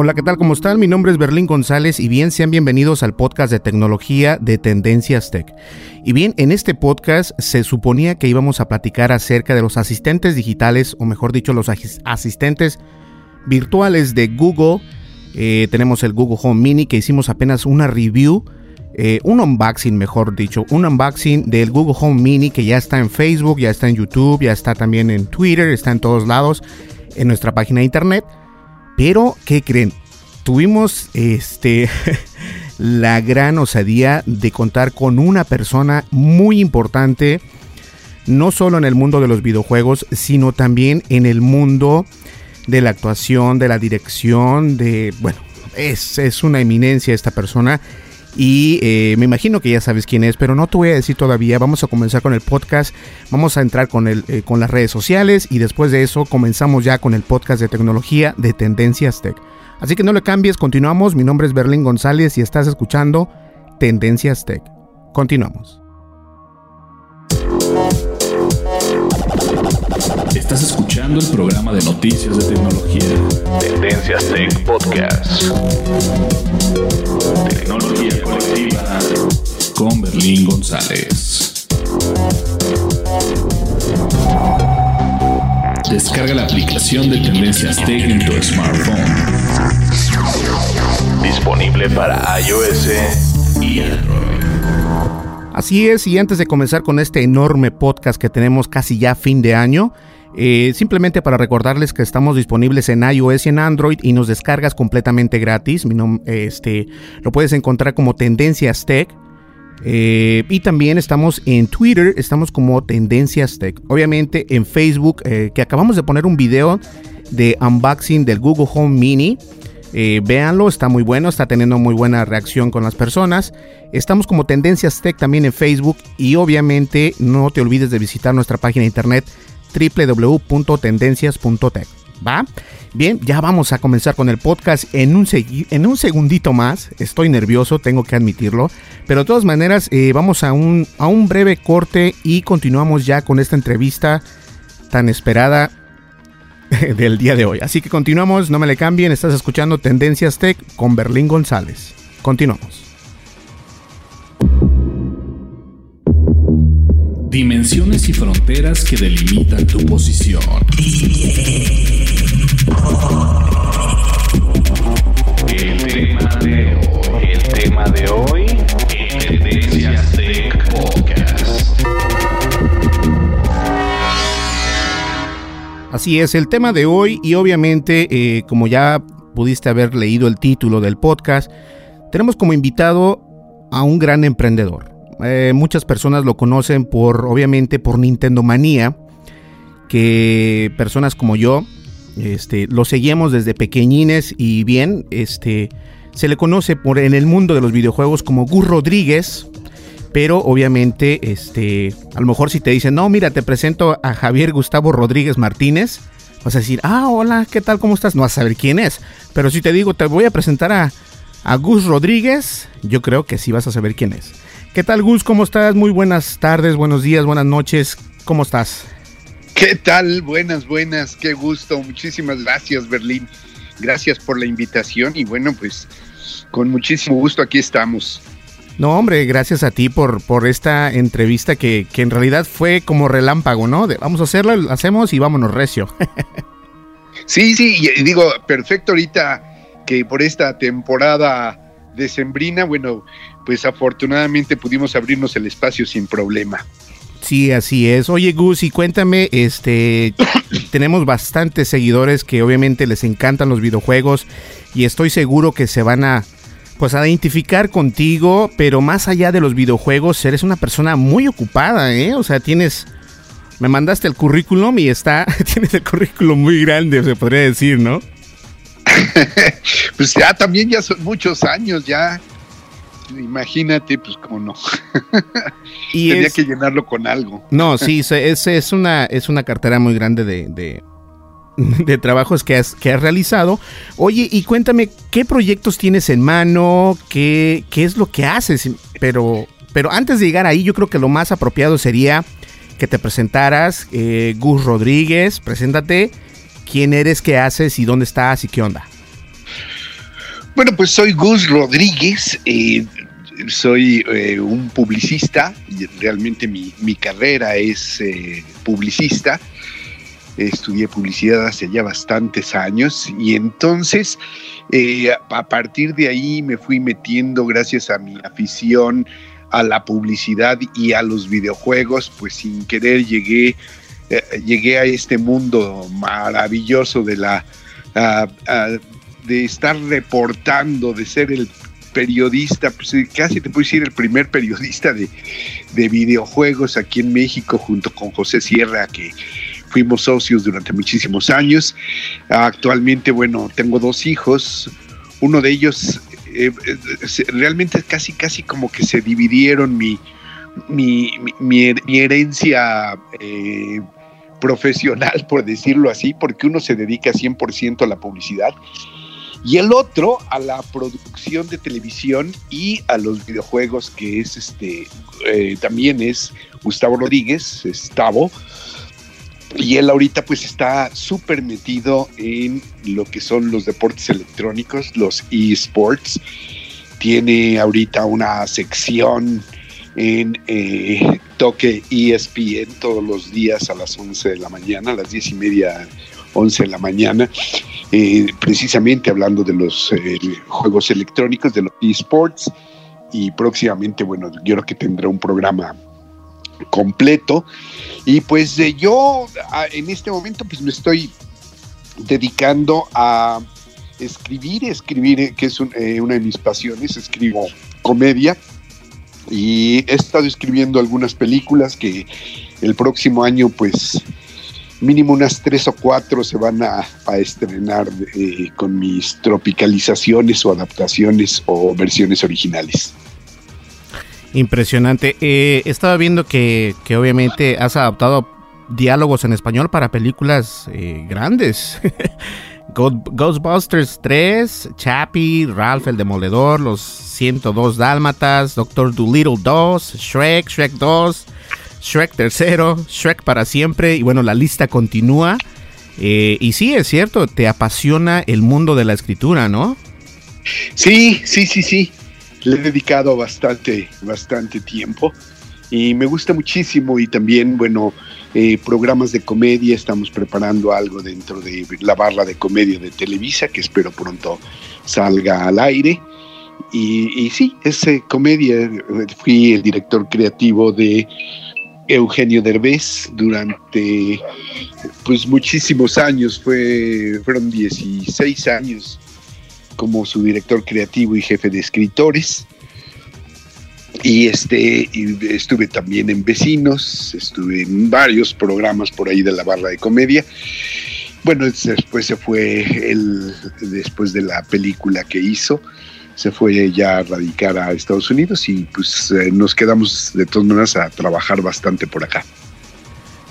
Hola, ¿qué tal? ¿Cómo están? Mi nombre es Berlín González y bien, sean bienvenidos al podcast de tecnología de Tendencias Tech. Y bien, en este podcast se suponía que íbamos a platicar acerca de los asistentes digitales, o mejor dicho, los as- asistentes virtuales de Google. Eh, tenemos el Google Home Mini que hicimos apenas una review, eh, un unboxing, mejor dicho, un unboxing del Google Home Mini que ya está en Facebook, ya está en YouTube, ya está también en Twitter, está en todos lados, en nuestra página de internet. Pero, ¿qué creen? Tuvimos este la gran osadía de contar con una persona muy importante, no solo en el mundo de los videojuegos, sino también en el mundo de la actuación, de la dirección, de... Bueno, es, es una eminencia esta persona. Y eh, me imagino que ya sabes quién es, pero no te voy a decir todavía. Vamos a comenzar con el podcast. Vamos a entrar con, el, eh, con las redes sociales y después de eso comenzamos ya con el podcast de tecnología de Tendencias Tech. Así que no le cambies, continuamos. Mi nombre es Berlín González y estás escuchando Tendencias Tech. Continuamos. Estás escuchando el programa de noticias de tecnología. Tendencias Tech Podcast. Tecnología colectiva con Berlín González. Descarga la aplicación de Tendencias Tech en tu smartphone. Disponible para iOS y Android. Así es, y antes de comenzar con este enorme podcast que tenemos casi ya fin de año, eh, simplemente para recordarles que estamos disponibles en iOS y en Android y nos descargas completamente gratis. Mi este, lo puedes encontrar como Tendencias Tech. Eh, y también estamos en Twitter, estamos como Tendencias Tech. Obviamente en Facebook, eh, que acabamos de poner un video de unboxing del Google Home Mini. Véanlo, está muy bueno, está teniendo muy buena reacción con las personas. Estamos como Tendencias Tech también en Facebook y obviamente no te olvides de visitar nuestra página de internet www.tendencias.tech. ¿Va? Bien, ya vamos a comenzar con el podcast en un, en un segundito más. Estoy nervioso, tengo que admitirlo. Pero de todas maneras, eh, vamos a un, a un breve corte y continuamos ya con esta entrevista tan esperada del día de hoy. Así que continuamos, no me le cambien, estás escuchando Tendencias Tech con Berlín González. Continuamos. Dimensiones y fronteras que delimitan tu posición. El tema de hoy, el tema de hoy Podcast. Así es, el tema de hoy y obviamente eh, como ya pudiste haber leído el título del podcast, tenemos como invitado a un gran emprendedor eh, muchas personas lo conocen por, obviamente, por Nintendo Manía, que personas como yo, este, lo seguimos desde pequeñines y bien, este, se le conoce por en el mundo de los videojuegos como Gus Rodríguez, pero obviamente, este, a lo mejor si te dicen, no, mira, te presento a Javier Gustavo Rodríguez Martínez, vas a decir, ah, hola, ¿qué tal? ¿Cómo estás? No vas a saber quién es. Pero si te digo, te voy a presentar a, a Gus Rodríguez, yo creo que sí vas a saber quién es. ¿Qué tal, Gus? ¿Cómo estás? Muy buenas tardes, buenos días, buenas noches. ¿Cómo estás? ¿Qué tal? Buenas, buenas. Qué gusto. Muchísimas gracias, Berlín. Gracias por la invitación y bueno, pues con muchísimo gusto aquí estamos. No, hombre, gracias a ti por, por esta entrevista que, que en realidad fue como relámpago, ¿no? vamos a hacerlo, lo hacemos y vámonos recio. sí, sí, y digo, perfecto ahorita que por esta temporada decembrina, bueno, pues afortunadamente pudimos abrirnos el espacio sin problema. Sí, así es. Oye, Gus, y cuéntame, este, tenemos bastantes seguidores que obviamente les encantan los videojuegos y estoy seguro que se van a pues a identificar contigo, pero más allá de los videojuegos, eres una persona muy ocupada, ¿eh? O sea, tienes me mandaste el currículum y está tienes el currículum muy grande, se podría decir, ¿no? pues ya también ya son muchos años ya. Imagínate, pues cómo no. y Tenía que llenarlo con algo. No, sí, es, es, una, es una cartera muy grande de, de trabajos que has, que has realizado. Oye, y cuéntame, ¿qué proyectos tienes en mano? ¿Qué, qué es lo que haces? Pero, pero antes de llegar ahí, yo creo que lo más apropiado sería que te presentaras. Eh, Gus Rodríguez, preséntate. ¿Quién eres, qué haces y dónde estás y qué onda? Bueno, pues soy Gus Rodríguez. Eh, soy eh, un publicista. Realmente mi, mi carrera es publicista estudié publicidad hace ya bastantes años y entonces eh, a partir de ahí me fui metiendo gracias a mi afición a la publicidad y a los videojuegos, pues sin querer llegué, eh, llegué a este mundo maravilloso de la de estar reportando, de ser el periodista, pues casi te puedo decir el primer periodista de, de videojuegos aquí en México junto con José Sierra, que fuimos socios durante muchísimos años. Actualmente, bueno, tengo dos hijos. Uno de ellos eh, eh, realmente casi, casi como que se dividieron mi, mi, mi, herencia eh, profesional, por decirlo así, porque uno se dedica 100% a la publicidad y el otro a la producción de televisión y a los videojuegos, que es este, también es Gustavo Rodríguez, Estavo, y él ahorita pues está súper metido en lo que son los deportes electrónicos, los eSports. Tiene ahorita una sección en eh, Toque ESPN todos los días a las 11 de la mañana, a las 10 y media, 11 de la mañana, eh, precisamente hablando de los eh, juegos electrónicos, de los eSports. Y próximamente, bueno, yo creo que tendrá un programa completo. Y pues yo en este momento pues me estoy dedicando a escribir, escribir, eh, que es eh, una de mis pasiones, escribo comedia y he estado escribiendo algunas películas que el próximo año pues mínimo unas tres o cuatro se van a, estrenar eh, con mis tropicalizaciones o adaptaciones o versiones originales. Impresionante. Eh, estaba viendo que, obviamente has adaptado diálogos en español para películas eh, grandes. Ghostbusters 3, Chappie, Ralph el Demoledor, Los 102 Dálmatas, Doctor Dolittle 2, Shrek, Shrek 2, Shrek 3, Shrek para siempre. Y bueno, la lista continúa. Eh, y sí, es cierto, te apasiona el mundo de la escritura, ¿no? Sí, sí, sí, sí le he dedicado bastante, bastante tiempo y me gusta muchísimo y también, bueno, eh, programas de comedia, estamos preparando algo dentro de la barra de comedia de Televisa que espero pronto salga al aire. Y, sí, es comedia, fui el director creativo de Eugenio Derbez durante pues muchísimos años, fue, fueron 16 años como su director creativo y jefe de escritores. Y este estuve también en Vecinos, estuve en varios programas por ahí de la barra de comedia. Bueno, después se fue él, después de la película que hizo, se fue ya a radicar a Estados Unidos y pues eh, nos quedamos de todas maneras a trabajar bastante por acá.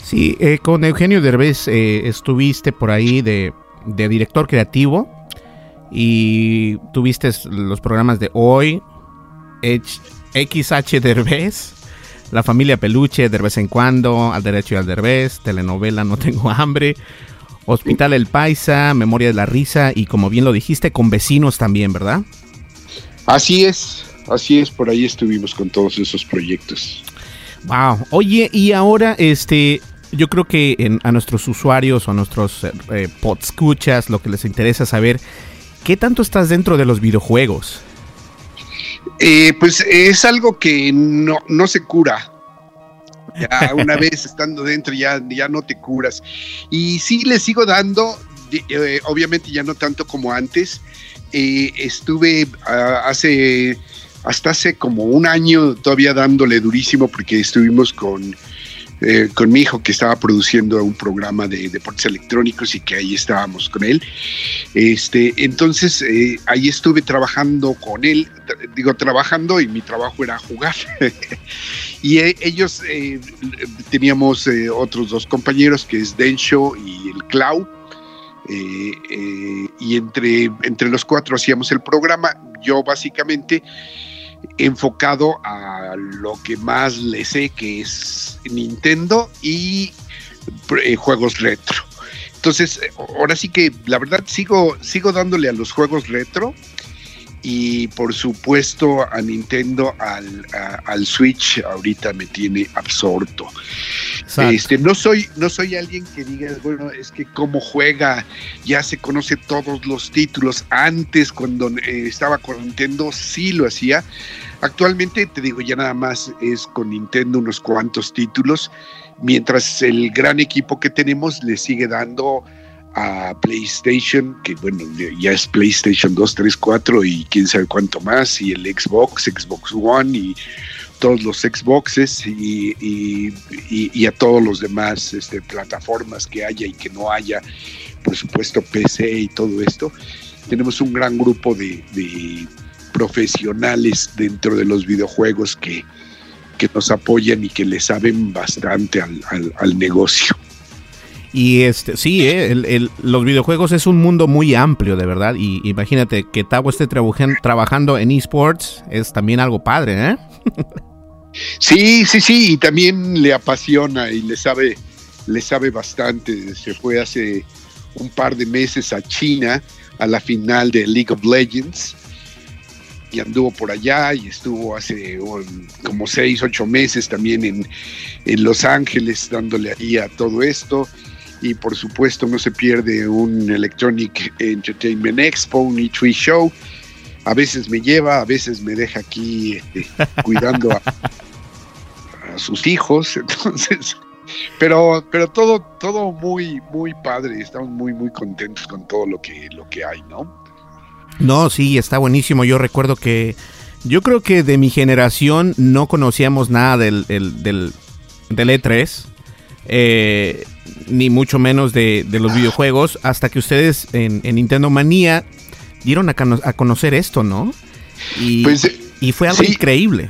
Sí, eh, con Eugenio Derbez eh, estuviste por ahí de, de, director creativo y tuviste los programas de Hoy, XH Derbez, La Familia Peluche, de vez en cuando, Al Derecho y al Derbez, telenovela No Tengo Hambre, Hospital El Paisa, Memoria de la Risa y como bien lo dijiste, con vecinos también, ¿verdad? Así es, así es, por ahí estuvimos con todos esos proyectos. Wow. Oye, y ahora, este, yo creo que a nuestros usuarios o a nuestros eh, eh, podscuchas lo que les interesa saber, ¿qué tanto estás dentro de los videojuegos? Eh, pues es algo que no, no se cura. Ya una vez estando dentro ya, ya no te curas. Y sí le sigo dando, obviamente ya no tanto como antes, eh, estuve ah, hace, hasta hace como un año todavía dándole durísimo porque estuvimos con, eh, con mi hijo que estaba produciendo un programa de deportes electrónicos y que ahí estábamos con él. Este, entonces eh, ahí estuve trabajando con él, digo trabajando y mi trabajo era jugar. y ellos teníamos otros dos compañeros que es Densho y el Clau eh, eh, y entre, entre los cuatro hacíamos el programa. Yo básicamente enfocado a lo que más le sé, que es Nintendo y eh, juegos retro. Entonces, ahora sí que la verdad sigo, sigo dándole a los juegos retro y por supuesto a Nintendo, al, al Switch, ahorita me tiene absorto. Este, no soy, no soy alguien que diga, bueno, es que cómo juega, ya se conoce todos los títulos. Antes, cuando eh, estaba con Nintendo, sí lo hacía. Actualmente, te digo, ya nada más es con Nintendo unos cuantos títulos, mientras el gran equipo que tenemos le sigue dando a PlayStation, que bueno, ya es PlayStation 2, 3, 4 y quién sabe cuánto más, y el Xbox, Xbox One y todos los Xboxes y, y, a todos los demás este, plataformas que haya y que no haya, por supuesto PC y todo esto. Tenemos un gran grupo de, profesionales dentro de los videojuegos que, que, nos apoyan y que le saben bastante al, al negocio. Y este, sí, eh, los videojuegos es un mundo muy amplio, de verdad. Y imagínate que Tavo esté trabajando en esports, es también algo padre, ¿eh? sí, sí, sí, y también le apasiona y le sabe, le sabe bastante. Se fue hace un par de meses a China a la final de League of Legends y anduvo por allá y estuvo hace como seis, ocho meses también en, en Los Ángeles dándole ahí a todo esto y por supuesto no se pierde un Electronic Entertainment Expo, un E3 Show. A veces me lleva, a veces me deja aquí este, cuidando a, sus hijos, entonces, pero, pero todo, todo muy, muy padre, estamos muy, muy contentos con todo lo que, lo que hay, ¿no? No, sí, está buenísimo. Yo recuerdo que yo creo que de mi generación no conocíamos nada del, del, del, del E3. Eh, ni mucho menos de, los videojuegos, hasta que ustedes en, Nintendo Manía dieron a, conocer esto, ¿no? Y, pues, y fue algo increíble.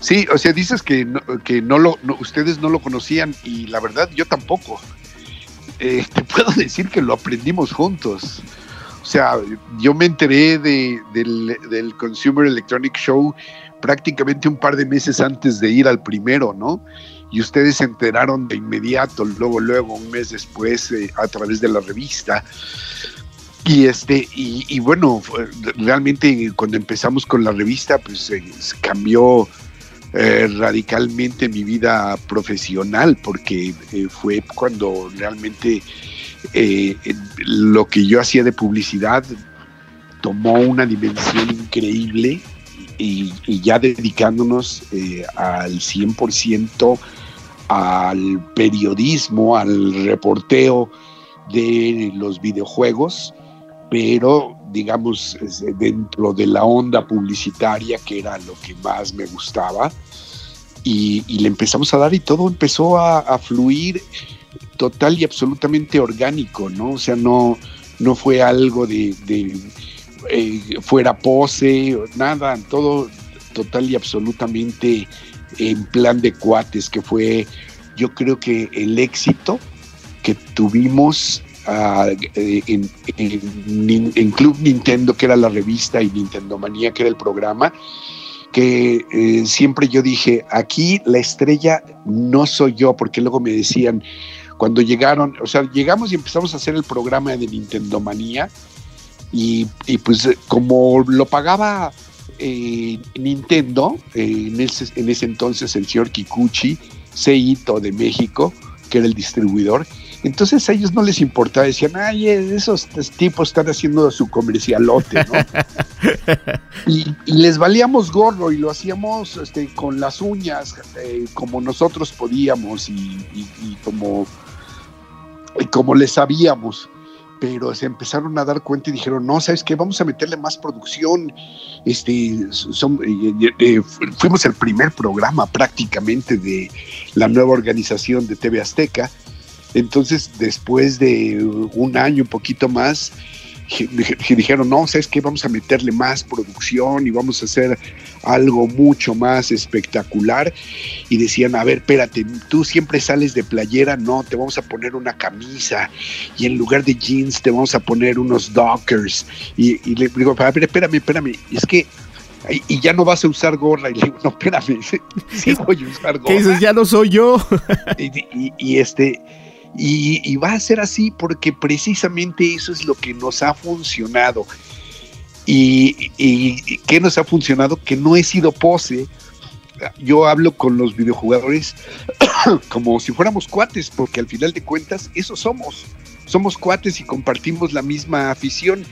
Sí, o sea, dices que no, que no lo, ustedes no lo conocían y la verdad yo tampoco. Eh, te puedo decir que lo aprendimos juntos. O sea, yo me enteré de, del, del Consumer Electronic Show prácticamente un par de meses antes de ir al primero, ¿no? Y ustedes se enteraron de inmediato, luego, luego, un mes después, eh, a través de la revista. Y este, y, bueno, realmente cuando empezamos con la revista, pues cambió eh, radicalmente mi vida profesional, porque eh, fue cuando realmente lo que yo hacía de publicidad tomó una dimensión increíble y, y ya dedicándonos al 100% al periodismo, al reporteo de los videojuegos, pero digamos dentro de la onda publicitaria, que era lo que más me gustaba, y, le empezamos a dar y todo empezó a, fluir total y absolutamente orgánico, ¿no? O sea, no, no fue algo de, eh, fuera pose, nada, todo total y absolutamente en plan de cuates, que fue yo creo que el éxito que tuvimos ah, eh, en, Club Nintendo, que era la revista, y Nintendo Manía, que era el programa, que eh, siempre yo dije, aquí la estrella no soy yo, porque luego me decían, cuando llegaron, o sea, llegamos y empezamos a hacer el programa de Nintendo Manía, y, pues como lo pagaba eh, Nintendo, en, ese, en ese entonces el señor Kikuchi, Seito de México, que era el distribuidor. Entonces a ellos no les importaba, decían, ay, esos tipos están haciendo su comercialote, ¿no? y, les valíamos gorro y lo hacíamos este, con las uñas, eh, como nosotros podíamos y, como, y como les sabíamos pero se empezaron a dar cuenta y dijeron, no, ¿sabes qué? Vamos a meterle más producción. Este, son, eh, eh, fuimos el primer programa prácticamente de la nueva organización de TV Azteca. Entonces, después de un año, un poquito más, dijeron, no, ¿sabes qué? Vamos a meterle más producción y vamos a hacer algo mucho más espectacular. Y decían, a ver, espérate, tú siempre sales de playera, no, te vamos a poner una camisa y en lugar de jeans te vamos a poner unos dockers. Y, le digo, a ver, espérame, espérame, es que y ya no vas a usar gorra. Y le digo, no, espérame, sí voy a usar gorra. ¿Qué dices? Ya no soy yo. y, este, y, va a ser así porque precisamente eso es lo que nos ha funcionado. Y, y, ¿qué nos ha funcionado? Que no he sido pose. Yo hablo con los videojugadores como si fuéramos cuates, porque al final de cuentas eso somos. Somos cuates y compartimos la misma afición.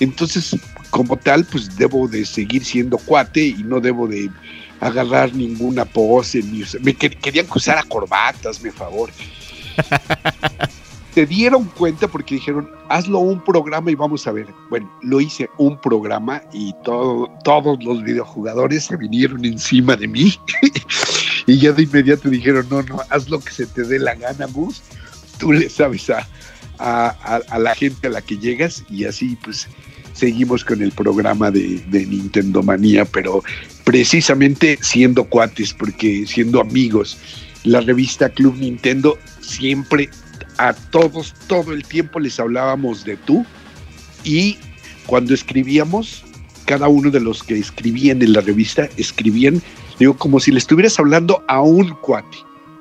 Entonces, como tal, pues debo de seguir siendo cuate y no debo de agarrar ninguna pose. Me querían que usara corbatas, me favor. Se dieron cuenta porque dijeron, hazlo un programa y vamos a ver. Bueno, lo hice un programa y todo, todos los videojugadores se vinieron encima de mí y ya de inmediato dijeron, no, no, haz lo que se te dé la gana, Gus. Tú le sabes a, a, la gente a la que llegas y así pues seguimos con el programa de, de, Nintendo Manía, pero precisamente siendo cuates, porque siendo amigos, la revista Club Nintendo siempre a todos, todo el tiempo les hablábamos de tú y cuando escribíamos, cada uno de los que escribían en la revista, escribían, digo, como si le estuvieras hablando a un cuate,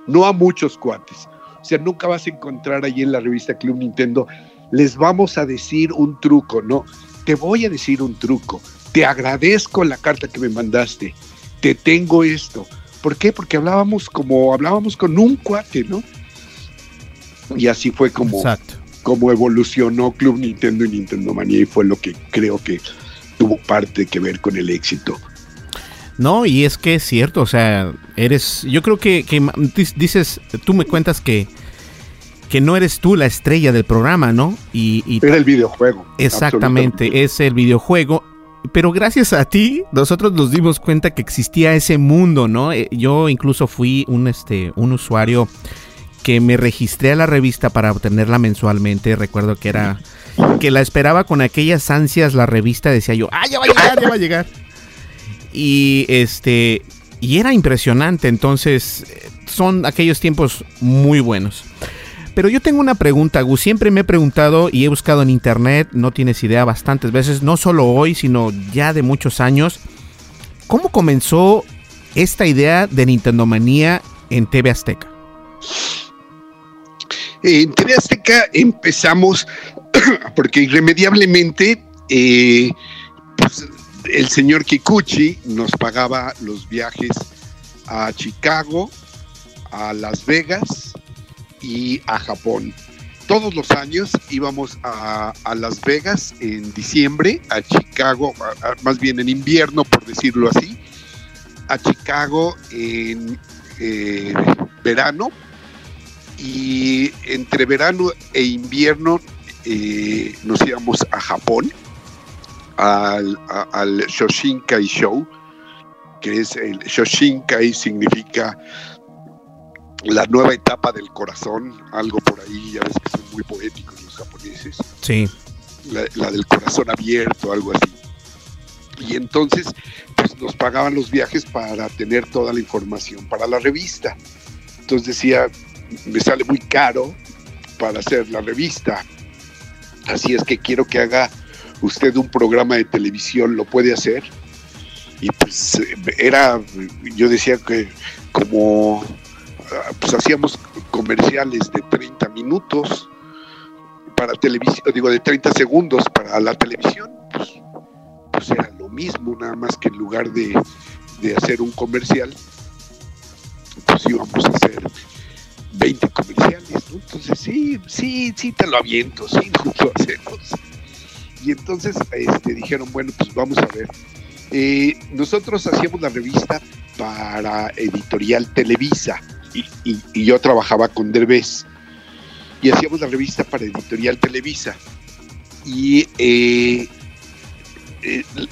no a muchos cuates. O sea, nunca vas a encontrar ahí en la revista Club Nintendo, les vamos a decir un truco, no, te voy a decir un truco, te agradezco la carta que me mandaste, te tengo esto. ¿Por qué? Porque hablábamos como hablábamos con un cuate, ¿no? Y así fue como, como evolucionó Club Nintendo y Nintendo Manía y fue lo que creo que tuvo parte que ver con el éxito. No, y es que es cierto, o sea, eres, yo creo que, dices, tú me cuentas que, que no eres tú la estrella del programa, ¿no? Y, Era el videojuego. Exactamente, es el videojuego. Pero gracias a ti, nosotros nos dimos cuenta que existía ese mundo, ¿no? Eh, yo incluso fui un, este, un usuario que me registré a la revista para obtenerla mensualmente. Recuerdo que era que la esperaba con aquellas ansias la revista, decía yo, "Ah, ya va a llegar, ya va a llegar." Y este y era impresionante, entonces son aquellos tiempos muy buenos. Pero yo tengo una pregunta, Gus. Siempre me he preguntado y he buscado en internet, no tienes idea, bastantes veces, no solo hoy, sino ya de muchos años. ¿Cómo comenzó esta idea de Nintendo Manía en TV Azteca? En TV Azteca empezamos porque irremediablemente eh, pues, el señor Kikuchi nos pagaba los viajes a Chicago, a Las Vegas y a Japón. Todos los años íbamos a, Las Vegas en diciembre, a Chicago, más bien en invierno por decirlo así, a Chicago en... Eh, verano y entre verano e invierno eh, nos íbamos a Japón al, al Shoshinkai Show, que es el Shoshinkai significa la nueva etapa del corazón, algo por ahí, ya ves que son muy poéticos los japoneses. Sí. La, del corazón abierto, algo así. Y entonces, pues nos pagaban los viajes para tener toda la información para la revista. Entonces decía, me sale muy caro para hacer la revista. Así es que quiero que haga usted un programa de televisión, ¿lo puede hacer? Y pues era, yo decía que como pues hacíamos comerciales de 30 minutos para televisión, digo de 30 segundos para la televisión, pues, pues, era lo mismo, nada más que en lugar de, hacer un comercial, pues íbamos a hacer 20 comerciales, Entonces sí, sí, sí te lo aviento, sí nos lo hacemos. Y entonces este, dijeron, bueno, pues vamos a ver. Eh, nosotros hacíamos la revista para Editorial Televisa y, yo trabajaba con Derbez y hacíamos la revista para Editorial Televisa. Y eh,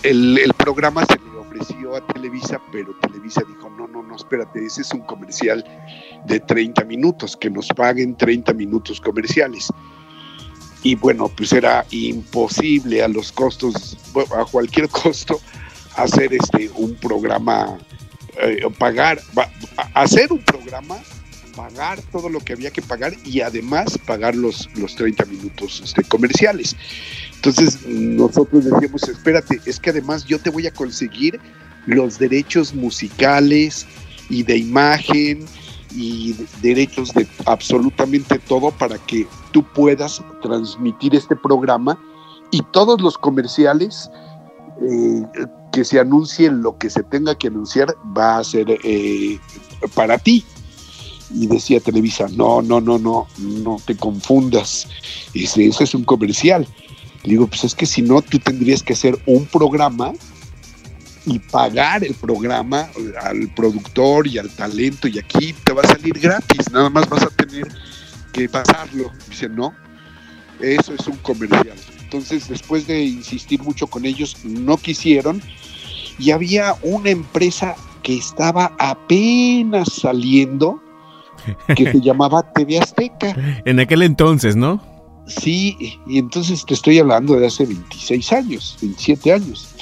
el, programa se le ofreció a Televisa, pero Televisa dijo, no, no, no, espérate, ese es un comercial de 30 minutos, que nos paguen 30 minutos comerciales. Y bueno, pues era imposible a los costos, a cualquier costo, hacer este un programa eh, pagar, hacer un programa, pagar todo lo que había que pagar y además pagar los, los 30 minutos este, comerciales. Entonces nosotros decíamos, espérate, es que además yo te voy a conseguir los derechos musicales y de imagen y derechos de absolutamente todo para que tú puedas transmitir este programa y todos los comerciales eh, que se anuncie lo que se tenga que anunciar va a ser eh, para ti. Y decía Televisa, no, no, no, no, no te confundas, ese, eso es un comercial. Le digo, pues es que si no, tú tendrías que hacer un programa y pagar el programa al productor y al talento y aquí te va a salir gratis, nada más vas a tener que pasarlo. Dice, no, eso es un comercial. Entonces, después de insistir mucho con ellos, no quisieron y había una empresa que estaba apenas saliendo que se llamaba TV Azteca. En aquel entonces, ¿no? Sí, y entonces te estoy hablando de hace 26 años, 27 años.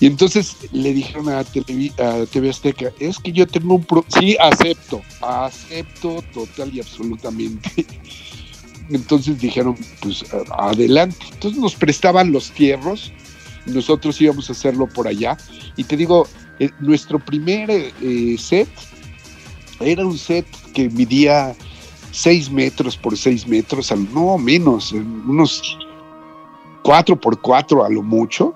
Y entonces le dijeron a TV, Azteca, es que yo tengo un... Pro sí, acepto, acepto total y absolutamente. Entonces dijeron, pues adelante. Entonces nos prestaban los tierros nosotros íbamos a hacerlo por allá. Y te digo, eh, nuestro primer eh, set era un set que midía 6 metros por 6 metros, no menos, unos 4 por 4 a lo mucho.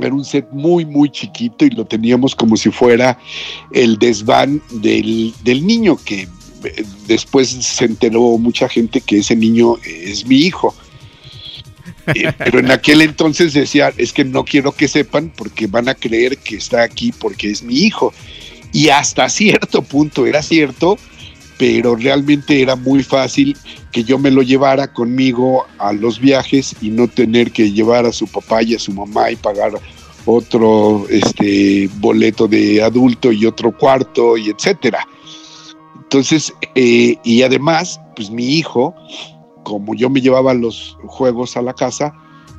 Era un set muy, muy chiquito y lo teníamos como si fuera el desván del, del niño, que eh, después se enteró mucha gente que ese niño es mi hijo. Eh, pero en aquel entonces decía, es que no quiero que sepan porque van a creer que está aquí porque es mi hijo. Y hasta cierto punto era cierto, pero realmente era muy fácil que yo me lo llevara conmigo a los viajes y no tener que llevar a su papá y a su mamá y pagar otro este boleto de adulto y otro cuarto y etcétera. Entonces, eh, y además, pues mi hijo como yo me llevaba los juegos a la casa,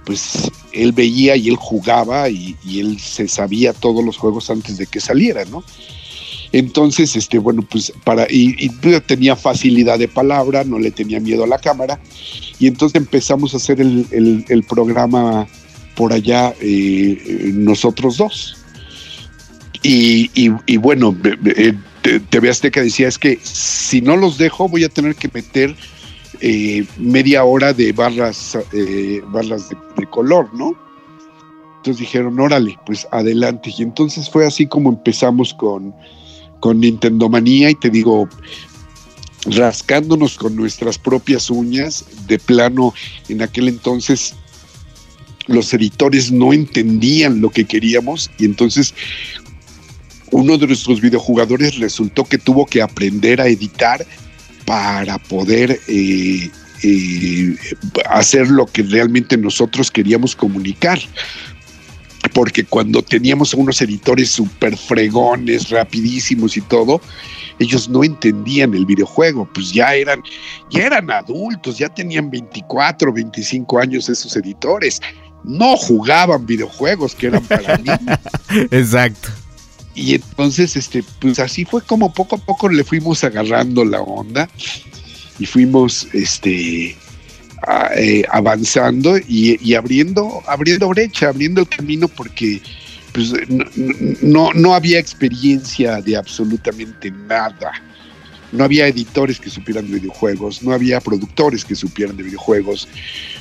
pues él veía y él jugaba y, él se sabía todos los juegos antes de que saliera, ¿no? Entonces, este, bueno, pues para, y, tenía facilidad de palabra, no le tenía miedo a la cámara, y entonces empezamos a hacer el, programa por allá eh, nosotros dos. Y, y bueno, eh, TV Azteca decía, es que si no los dejo voy a tener que meter eh, media hora de barras, eh, barras de, color, ¿no? Entonces dijeron, órale, pues adelante. Y entonces fue así como empezamos con, con Nintendo Manía y te digo, rascándonos con nuestras propias uñas, de plano, en aquel entonces los editores no entendían lo que queríamos y entonces uno de nuestros videojugadores resultó que tuvo que aprender a editar para poder eh, eh, hacer lo que realmente nosotros queríamos comunicar. Porque cuando teníamos unos editores súper fregones, rapidísimos y todo, ellos no entendían el videojuego, pues ya eran, ya eran adultos, ya tenían 24, 25 años esos editores, no jugaban videojuegos que eran para niños. Exacto. Y entonces, este, pues así fue como poco a poco le fuimos agarrando la onda y fuimos, este, eh, avanzando y, abriendo, abriendo brecha, abriendo el camino porque pues, no, no había experiencia de absolutamente nada. No había editores que supieran de videojuegos, no había productores que supieran de videojuegos,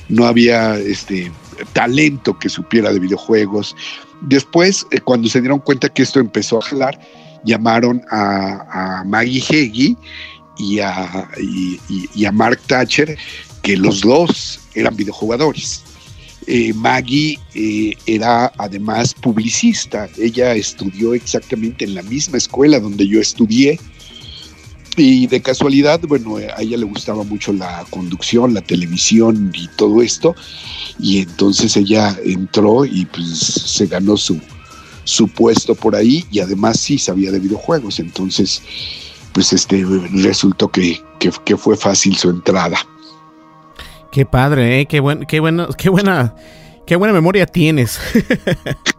no había este talento que supiera de videojuegos. Después, eh, cuando se dieron cuenta que esto empezó a jalar, llamaron a, Maggie Heggie y a, y, a Mark Thatcher, que los dos eran videojugadores. Eh, Maggie eh, era además publicista. Ella estudió exactamente en la misma escuela donde yo estudié. Y de casualidad, bueno, a ella le gustaba mucho la conducción, la televisión y todo esto. Y entonces ella entró y pues se ganó su, su puesto por ahí y además sí sabía de videojuegos. Entonces, pues este resultó que, que, fue fácil su entrada. Qué padre, ¿eh? qué, buen, qué, bueno, qué buena, qué buena memoria tienes.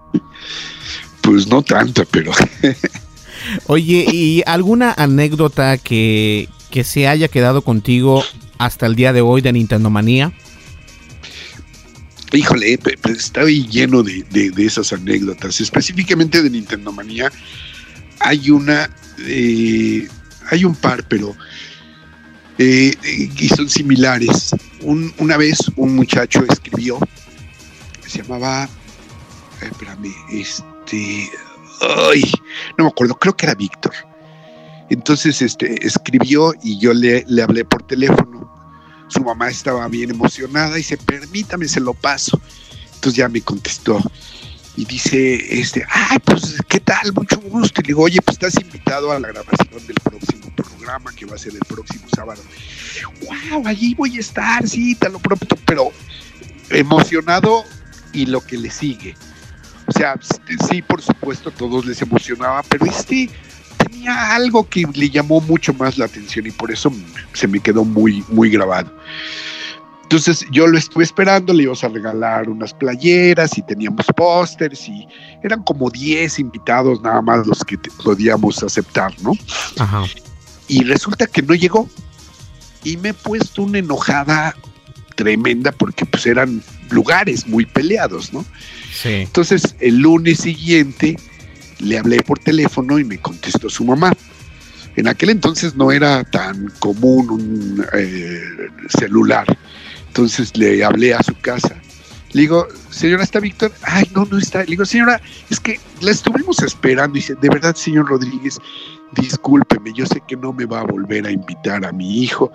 pues no tanta, pero Oye, ¿y alguna anécdota que, se haya quedado contigo hasta el día de hoy de Nintendo Manía? Híjole, pues estoy lleno de, esas anécdotas. Específicamente de Nintendo Manía, hay una, eh, hay un par, pero y son similares. una vez un muchacho escribió, se llamaba, eh, espérame, este, ay, no me acuerdo, creo que era Víctor. Entonces este, escribió y yo le, le hablé por teléfono. Su mamá estaba bien emocionada y dice, permítame, se lo paso. Entonces ya me contestó y dice, este, ay, pues, ¿qué tal? Mucho gusto. Y le digo, oye, pues estás invitado a la grabación del próximo programa que va a ser el próximo sábado. Wow, allí voy a estar, sí, te lo prometo, pero emocionado y lo que le sigue. O sea, sí, por supuesto, a todos les emocionaba, pero este tenía algo que le llamó mucho más la atención y por eso se me quedó muy, muy grabado. Entonces yo lo estuve esperando, le íbamos a regalar unas playeras y teníamos pósters y eran como 10 invitados nada más los que podíamos aceptar, ¿no? Ajá. Y resulta que no llegó y me he puesto una enojada tremenda porque pues eran lugares muy peleados, ¿no? Entonces, el lunes siguiente le hablé por teléfono y me contestó su mamá. En aquel entonces no era tan común un eh, celular. Entonces le hablé a su casa. Le digo, señora, ¿está Víctor? Ay, no, no está. Le digo, señora, es que la estuvimos esperando. Dice, de verdad, señor Rodríguez, discúlpeme, yo sé que no me va a volver a invitar a mi hijo,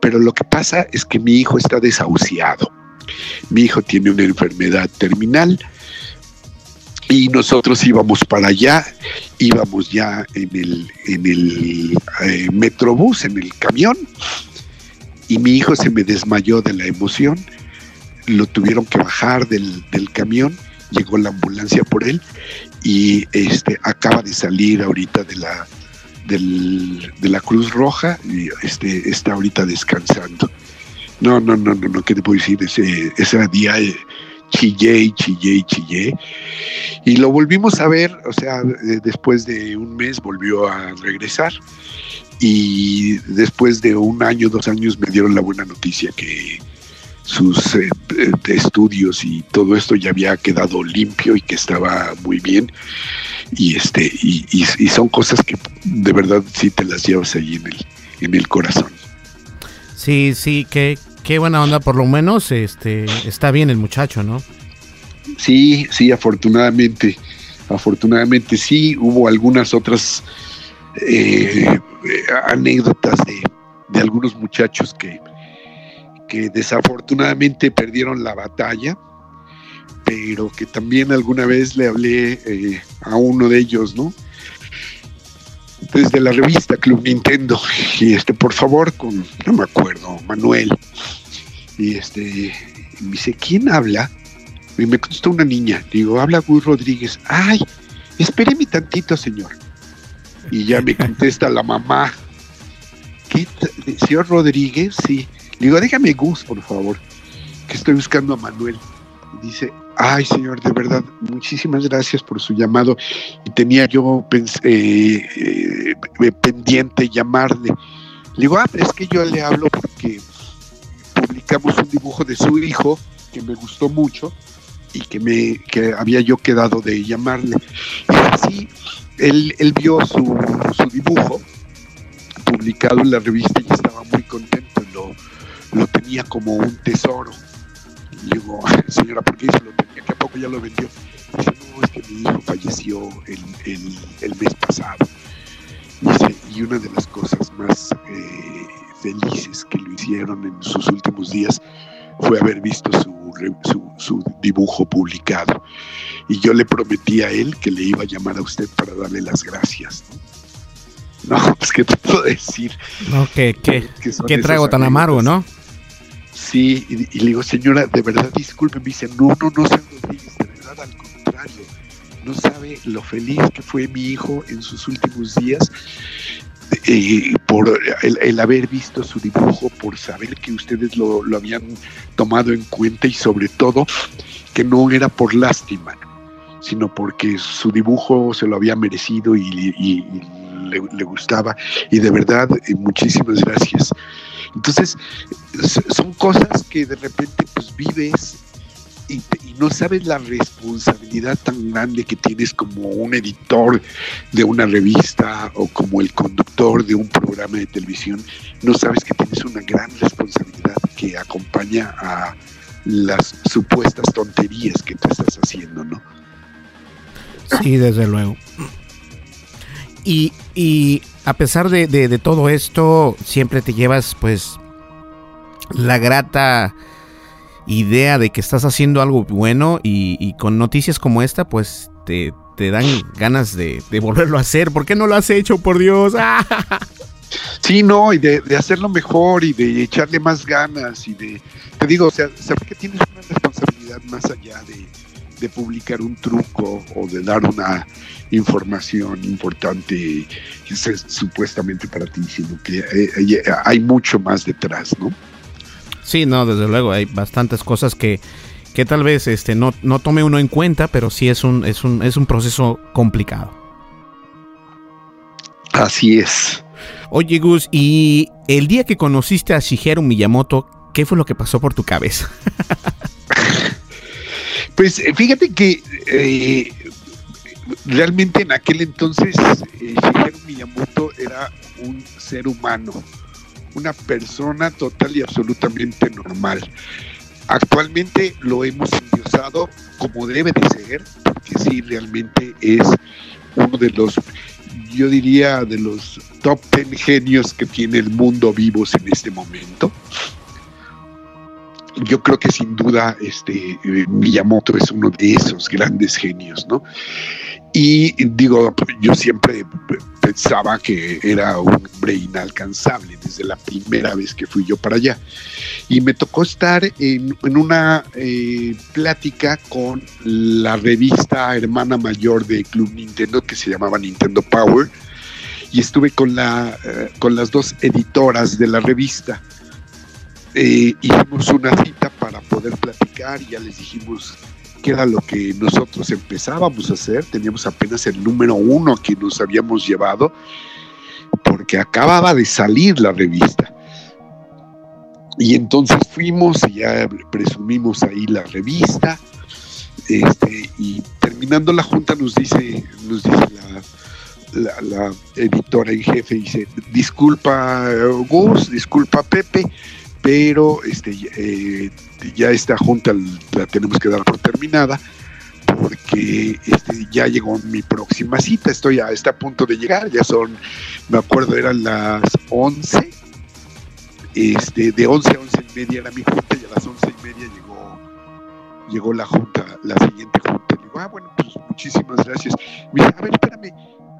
pero lo que pasa es que mi hijo está desahuciado. Mi hijo tiene una enfermedad terminal y nosotros íbamos para allá, íbamos ya en el, en el eh, metrobús, en el camión, y mi hijo se me desmayó de la emoción, lo tuvieron que bajar del, camión, llegó la ambulancia por él y este acaba de salir ahorita de la de la Cruz Roja y este está ahorita descansando. No, no, no, no, no, ¿qué te puedo decir? Ese, ese día eh, chillé, chillé, chillé. Y lo volvimos a ver, o sea, después de un mes volvió a regresar. Y después de un año, dos años, me dieron la buena noticia que sus eh, estudios y todo esto ya había quedado limpio y que estaba muy bien. Y, este, y, y, son cosas que de verdad sí te las llevas ahí en el, en el corazón. Sí, sí, qué, qué buena onda, por lo menos este, está bien el muchacho, ¿no? Sí, sí, afortunadamente, afortunadamente sí, hubo algunas otras eh, anécdotas de, de, algunos muchachos que, que desafortunadamente perdieron la batalla, pero que también alguna vez le hablé eh, a uno de ellos, ¿no? desde la revista Club Nintendo. Y este, por favor, con, no me acuerdo, Manuel. Y este, me dice, ¿quién habla? Y me contestó una niña. Digo, habla Gus Rodríguez. Ay, espéreme tantito, señor. Y ya me contesta la mamá. ¿Qué señor Rodríguez? Sí. Le digo, déjame Gus, por favor, que estoy buscando a Manuel. Y dice, ay, señor, de verdad, muchísimas gracias por su llamado. Y tenía yo eh, eh, pendiente llamarle. Le digo, ah, es que yo le hablo porque publicamos un dibujo de su hijo que me gustó mucho y que me que había yo quedado de llamarle. Y así él, él vio su, su, dibujo publicado en la revista y estaba muy contento, lo, lo tenía como un tesoro. Y digo, señora, ¿por qué se lo tenía? ¿Que poco ya lo vendió? dice, no, es que mi hijo falleció el, el, mes pasado. Y una de las cosas más eh, felices que lo hicieron en sus últimos días fue haber visto su, su, su, dibujo publicado. Y yo le prometí a él que le iba a llamar a usted para darle las gracias. No, no pues qué te puedo decir. No, que, que, ¿Qué trago tan amargo, ¿no? Sí, y, y, le digo, señora, de verdad disculpe, me dice, no, no, no, Rodríguez, de verdad, al contrario, no sabe lo feliz que fue mi hijo en sus últimos días eh, por el, el, haber visto su dibujo, por saber que ustedes lo, lo, habían tomado en cuenta y sobre todo que no era por lástima, sino porque su dibujo se lo había merecido y, le, le, gustaba. Y de verdad, eh, muchísimas gracias. Entonces, son cosas que de repente pues vives y, y, no sabes la responsabilidad tan grande que tienes como un editor de una revista o como el conductor de un programa de televisión, no sabes que tienes una gran responsabilidad que acompaña a las supuestas tonterías que tú estás haciendo, ¿no? Sí, desde luego. Y, y a pesar de, de, de todo esto, siempre te llevas pues la grata idea de que estás haciendo algo bueno y, con noticias como esta, pues te, te dan ganas de, de, volverlo a hacer. ¿Por qué no lo has hecho, por Dios? sí, no, y de, hacerlo mejor y de echarle más ganas y de, te digo, o sea, saber que tienes una responsabilidad más allá de, de publicar un truco o de dar una información importante supuestamente para ti, sino que hay, hay mucho más detrás, ¿no? Sí, no, desde luego, hay bastantes cosas que, que tal vez este, no, no tome uno en cuenta, pero sí es un, es un, es un proceso complicado. Así es. Oye, Gus, y el día que conociste a Shigeru Miyamoto, ¿qué fue lo que pasó por tu cabeza? pues fíjate que eh, realmente en aquel entonces eh, Shigeru Miyamoto era un ser humano una persona total y absolutamente normal. Actualmente lo hemos endiosado como debe de ser, porque sí, realmente es uno de los, yo diría, de los top ten genios que tiene el mundo vivos en este momento. Yo creo que sin duda este Miyamoto es uno de esos grandes genios, ¿no? Y digo, yo siempre pensaba que era un hombre inalcanzable desde la primera vez que fui yo para allá. Y me tocó estar en, en una eh, plática con la revista hermana mayor de Club Nintendo que se llamaba Nintendo Power. Y estuve con, la, eh, con las dos editoras de la revista. Eh, hicimos una cita para poder platicar y ya les dijimos que era lo que nosotros empezábamos a hacer, teníamos apenas el número uno que nos habíamos llevado, porque acababa de salir la revista. Y entonces fuimos y ya presumimos ahí la revista. Este, y terminando la junta nos dice, nos dice la, la, editora en jefe, dice, disculpa Gus, disculpa Pepe, pero este, eh, ya esta junta la tenemos que dar por terminada porque este, ya llegó mi próxima cita, estoy a, está a punto de llegar, ya son, me acuerdo, eran las 11, este, de 11 a 11 y media era mi junta y a las 11 y media llegó, llegó la junta, la siguiente junta. Ah, bueno, pues muchísimas gracias. Me dice, a ver, espérame,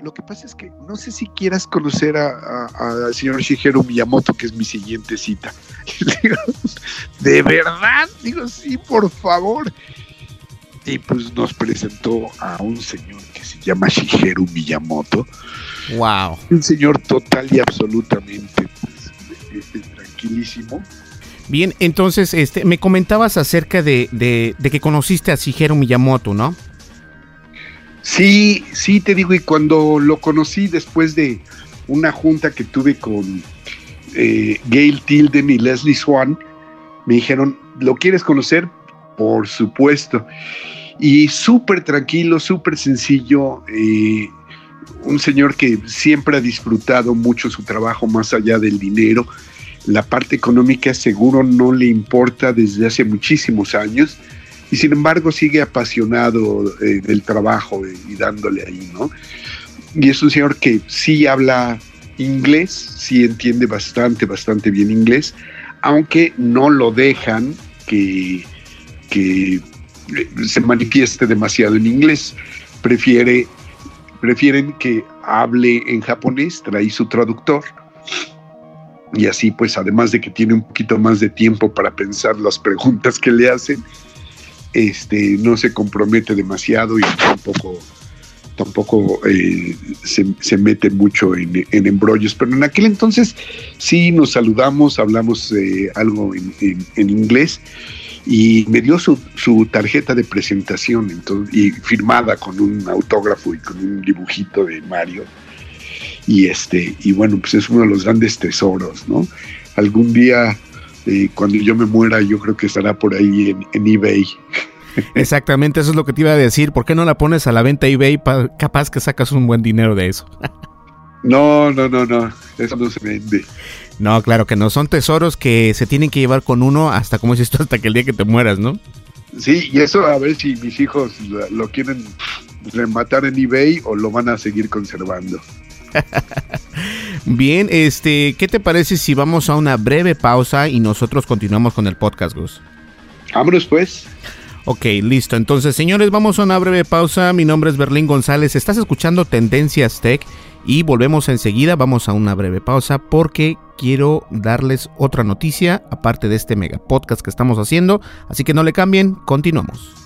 lo que pasa es que no sé si quieras conocer al señor Shigeru Miyamoto, que es mi siguiente cita. digo, ¿de verdad? Digo, sí, por favor. Y pues nos presentó a un señor que se llama Shigeru Miyamoto. Wow. Un señor total y absolutamente pues, este, tranquilísimo. Bien, entonces este, me comentabas acerca de, de, de que conociste a Shigeru Miyamoto, ¿no? Sí, sí, te digo, y cuando lo conocí después de una junta que tuve con eh, Gail Tilden y Leslie Swan, me dijeron, ¿lo quieres conocer? Por supuesto. Y súper tranquilo, súper sencillo, eh, un señor que siempre ha disfrutado mucho su trabajo más allá del dinero. La parte económica seguro no le importa desde hace muchísimos años y sin embargo sigue apasionado eh, del trabajo y dándole ahí, ¿no? Y es un señor que sí habla inglés, sí entiende bastante, bastante bien inglés, aunque no lo dejan que, que se manifieste demasiado en inglés. Prefiere, prefieren que hable en japonés, trae su traductor. Y así, pues, además de que tiene un poquito más de tiempo para pensar las preguntas que le hacen, este, no se compromete demasiado y tampoco, tampoco eh, se, mete mucho en, embrollos. Pero en aquel entonces sí nos saludamos, hablamos eh, algo en, inglés y me dio su, tarjeta de presentación y firmada con un autógrafo y con un dibujito de Mario. Y este, y bueno, pues es uno de los grandes tesoros, ¿no? Algún día este, cuando yo me muera, yo creo que estará por ahí en, eBay. Exactamente, eso es lo que te iba a decir. ¿Por qué no la pones a la venta eBay? capaz que sacas un buen dinero de eso. no, no, no, no. Eso no se vende. No, claro que no. Son tesoros que se tienen que llevar con uno hasta, como dices tú, hasta que el día que te mueras, ¿no? Sí, y eso a ver si mis hijos lo quieren rematar en eBay o lo van a seguir conservando. Bien, este, ¿qué te parece si vamos a una breve pausa y nosotros continuamos con el podcast, Gus? Vámonos pues. Ok, listo. Entonces, señores, vamos a una breve pausa. Mi nombre es Berlín González. Estás escuchando Tendencias Tech y volvemos enseguida. Vamos a una breve pausa porque quiero darles otra noticia aparte de este mega podcast que estamos haciendo. Así que no le cambien, continuamos.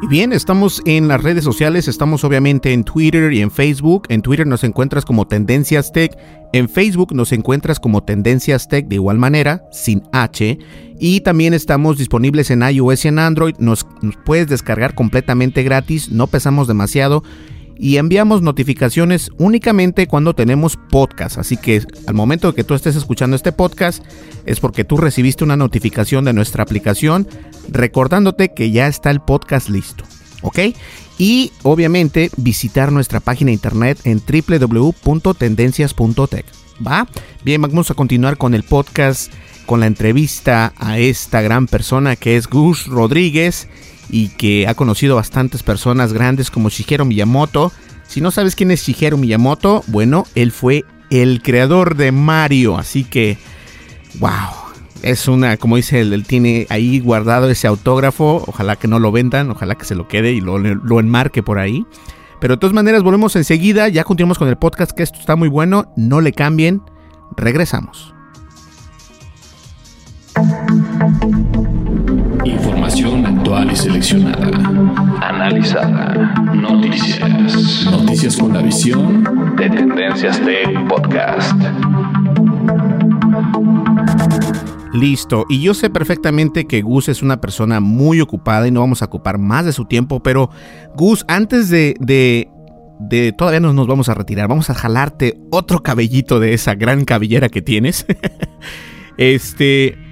Y bien, estamos en las redes sociales, estamos obviamente en Twitter y en Facebook. En Twitter nos encuentras como Tendencias Tech, en Facebook nos encuentras como Tendencias Tech de igual manera, sin H. Y también estamos disponibles en iOS y en Android, nos, nos puedes descargar completamente gratis, no pesamos demasiado y enviamos notificaciones únicamente cuando tenemos podcast. Así que al momento de que tú estés escuchando este podcast es porque tú recibiste una notificación de nuestra aplicación recordándote que ya está el podcast listo. ¿Ok? Y obviamente visitar nuestra página internet en www.tendencias.tech. ¿Va? Bien, vamos a continuar con el podcast, con la entrevista a esta gran persona que es Gus Rodríguez y que ha conocido bastantes personas grandes como Shigeru Miyamoto. Si no sabes quién es Shigeru Miyamoto, bueno, él fue el creador de Mario, así que, wow, es una, como dice él, él tiene ahí guardado ese autógrafo, ojalá que no lo vendan, ojalá que se lo quede y lo, lo enmarque por ahí. Pero de todas maneras, volvemos enseguida, ya continuamos con el podcast, que esto está muy bueno, no le cambien, regresamos. Información actual y seleccionada. Analizada. Noticias. Noticias con la visión de Tendencias Tech Podcast. Listo, y yo sé perfectamente que Gus es una persona muy ocupada y no vamos a ocupar más de su tiempo, pero Gus, antes de, de, de todavía no nos vamos a retirar, vamos a jalarte otro cabellito de esa gran cabellera que tienes. este,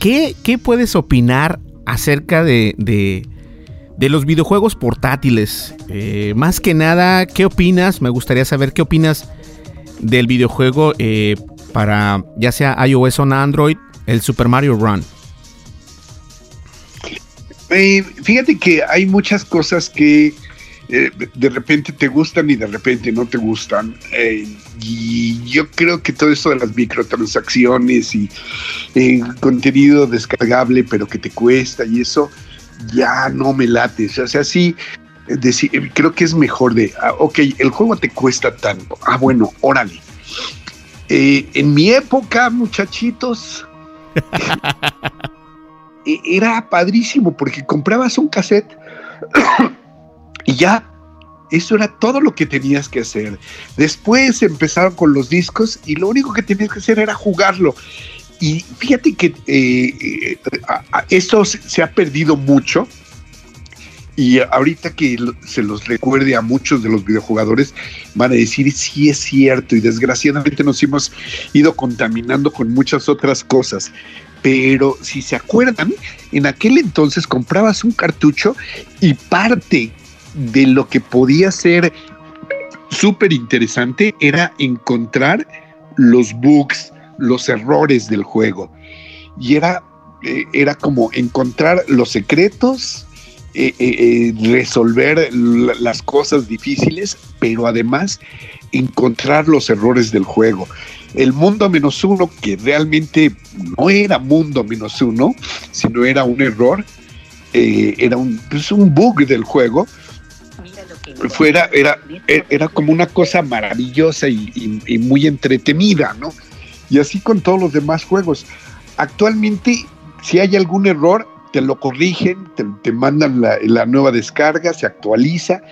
¿qué, qué puedes opinar acerca de, de, de los videojuegos portátiles? Eh, más que nada, ¿qué opinas? Me gustaría saber qué opinas del videojuego eh, para ya sea iOS o Android, el Super Mario Run. Eh, fíjate que hay muchas cosas que eh, de repente te gustan y de repente no te gustan. Eh, y yo creo que todo eso de las microtransacciones y contenido descargable pero que te cuesta y eso ya no me late. O sea, sí, creo que es mejor de, ah, ok, el juego te cuesta tanto. Ah, bueno, órale. en mi época, muchachitos, E-, era padrísimo porque comprabas un cassette y ya eso era todo lo que tenías que hacer. Después empezaron con los discos y lo único que tenías que hacer era jugarlo. Y fíjate que eh, eh, esto se ha perdido mucho. Y ahorita que se los recuerde a muchos de los videojugadores, van a decir, sí es cierto, y desgraciadamente nos hemos ido contaminando con muchas otras cosas. Pero si se acuerdan, en aquel entonces comprabas un cartucho y parte de lo que podía ser súper interesante era encontrar los bugs, los errores del juego. Y era, eh, era como encontrar los secretos, eh, eh, resolver las cosas difíciles, pero además encontrar los errores del juego el mundo menos uno, que realmente no era mundo menos uno, sino era un error, eh, era un, pues, un bug del juego, fuera, era, era como una cosa maravillosa y, muy entretenida, ¿no? Y así con todos los demás juegos. Actualmente, si hay algún error, te lo corrigen, te, mandan la, la, nueva descarga, se actualiza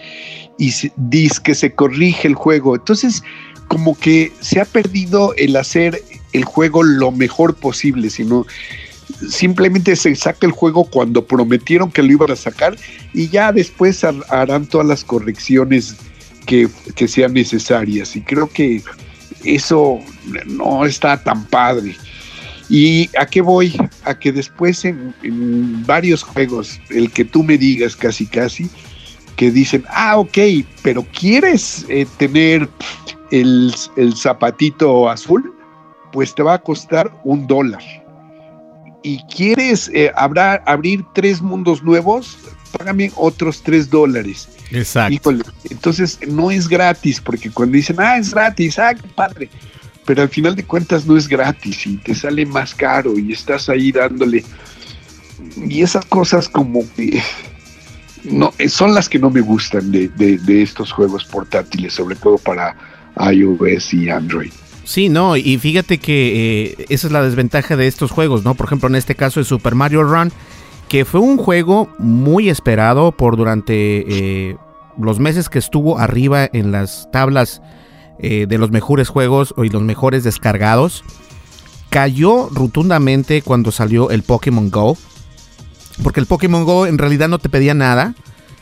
y dice que se corrige el juego. Entonces, como que se ha perdido el hacer el juego lo mejor posible, sino simplemente se saca el juego cuando prometieron que lo iban a sacar y ya después harán todas las correcciones que, sean necesarias. Y creo que eso no está tan padre. ¿Y a qué voy? A que después en, varios juegos, el que tú me digas casi casi, que dicen, ah, ok, pero quieres eh, tener el, zapatito azul, pues te va a costar un dólar. Y quieres eh, abrir tres mundos nuevos, págame otros tres dólares. Exacto. entonces no es gratis, porque cuando dicen, ah, es gratis, ah, qué padre. Pero al final de cuentas no es gratis y te sale más caro y estás ahí dándole. Y esas cosas como que no, son las que no me gustan de, de estos juegos portátiles, sobre todo para iOS y Android. Sí, no, y fíjate que eh, esa es la desventaja de estos juegos, ¿no? Por ejemplo, en este caso de Super Mario Run, que fue un juego muy esperado por durante eh, los meses que estuvo arriba en las tablas eh, de los mejores juegos y los mejores descargados. Cayó rotundamente cuando salió el Pokémon Go. Porque el Pokémon Go en realidad no te pedía nada.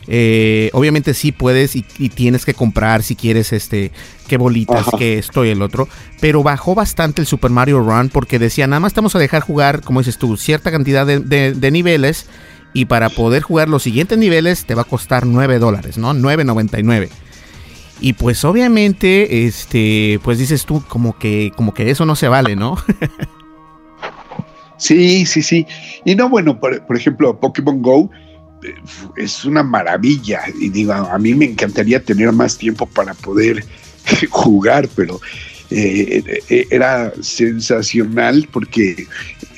Eh, obviamente sí puedes y, tienes que comprar si quieres este qué bolitas, que esto y el otro. Pero bajó bastante el Super Mario Run porque decía, nada más estamos a dejar jugar, como dices tú, cierta cantidad de, niveles. Y para poder jugar los siguientes niveles te va a costar 9 dólares, ¿no? 9.99. Y pues obviamente, este, pues dices tú como que, como que eso no se vale, ¿no? sí, sí, sí. Y no, bueno, por, por ejemplo, Pokémon Go, es una maravilla. Y digo, a mí me encantaría tener más tiempo para poder jugar, pero eh, eh, era sensacional porque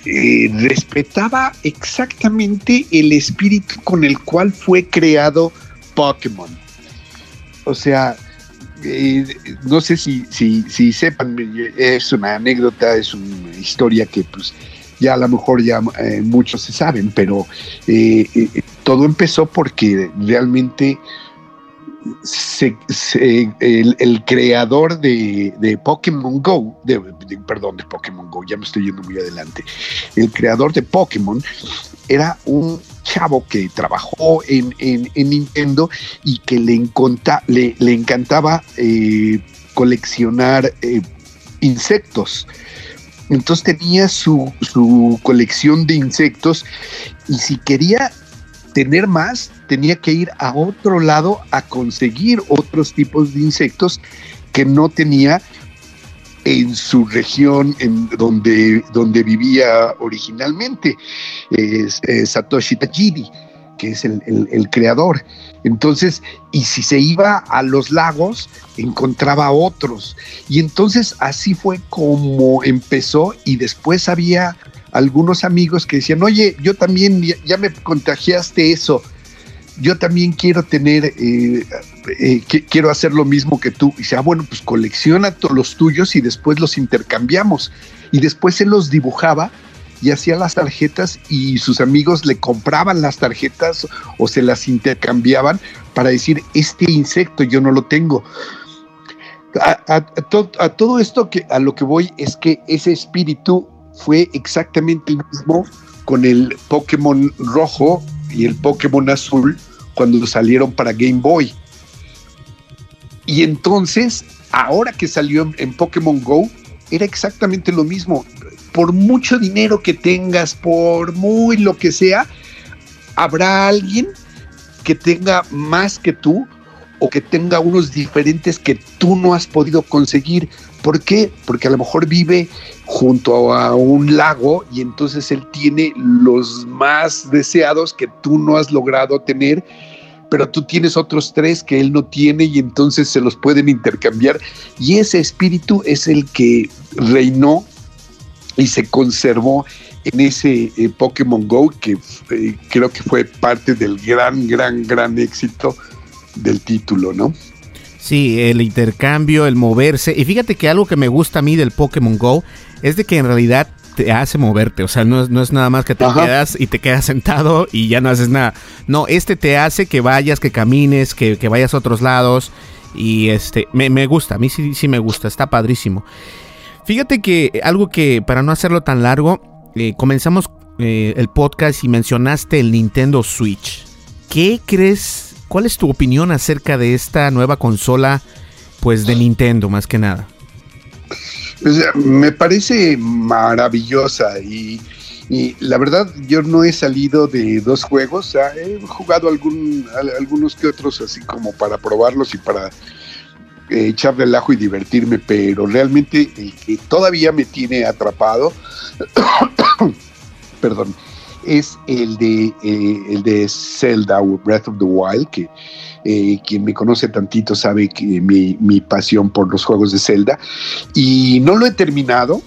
eh, respetaba exactamente el espíritu con el cual fue creado Pokémon. O sea, no sé si, si, si sepan, es una anécdota, es una historia que pues ya a lo mejor ya eh, muchos se saben, pero eh, eh, todo empezó porque realmente el, creador de, Pokémon Go, de, perdón, de Pokémon Go, ya me estoy yendo muy adelante, el creador de Pokémon era un chavo que trabajó en, Nintendo y que le, le, encantaba coleccionar insectos. Entonces tenía su, su colección de insectos y si quería tener más, tenía que ir a otro lado a conseguir otros tipos de insectos que no tenía en su región en donde, donde vivía originalmente, es, Satoshi Tajiri, que es el, el, creador. Entonces, y si se iba a los lagos, encontraba otros. Y entonces así fue como empezó y después había algunos amigos que decían, oye, yo también ya, me contagiaste eso, yo también quiero tener, eh, eh, quiero hacer lo mismo que tú. Y dice, ah, bueno, pues colecciona los tuyos y después los intercambiamos. Y después él los dibujaba y hacía las tarjetas y sus amigos le compraban las tarjetas o se las intercambiaban para decir, este insecto yo no lo tengo. A, todo esto que a lo que voy es que ese espíritu fue exactamente el mismo con el Pokémon rojo y el Pokémon azul cuando salieron para Game Boy. Y entonces, ahora que salió en, Pokémon Go, era exactamente lo mismo. Por mucho dinero que tengas, por muy lo que sea, habrá alguien que tenga más que tú o que tenga unos diferentes que tú no has podido conseguir. ¿Por qué? Porque a lo mejor vive junto a un lago y entonces él tiene los más deseados que tú no has logrado tener, pero tú tienes otros tres que él no tiene y entonces se los pueden intercambiar. Y ese espíritu es el que reinó y se conservó en ese eh, Pokémon Go que eh, creo que fue parte del gran, gran, gran éxito del título, ¿no? Sí, el intercambio, el moverse. Y fíjate que algo que me gusta a mí del Pokémon Go es de que en realidad te hace moverte. O sea, no, es nada más que te quedas y te quedas sentado y ya no haces nada. No, este te hace que vayas, que camines, que, vayas a otros lados. Y este, me, gusta, a mí sí, sí me gusta, está padrísimo. Fíjate que algo que, para no hacerlo tan largo, eh, comenzamos eh, el podcast y mencionaste el Nintendo Switch. ¿Qué crees ¿Cuál es tu opinión acerca de esta nueva consola, pues de Nintendo más que nada? Pues, me parece maravillosa y, la verdad yo no he salido de dos juegos, he jugado algunos que otros así como para probarlos y para eh, echarle el ajo y divertirme, pero realmente el que todavía me tiene atrapado, perdón, es el de, eh, el de Zelda o Breath of the Wild, que eh, quien me conoce tantito sabe que mi, mi, pasión por los juegos de Zelda. Y no lo he terminado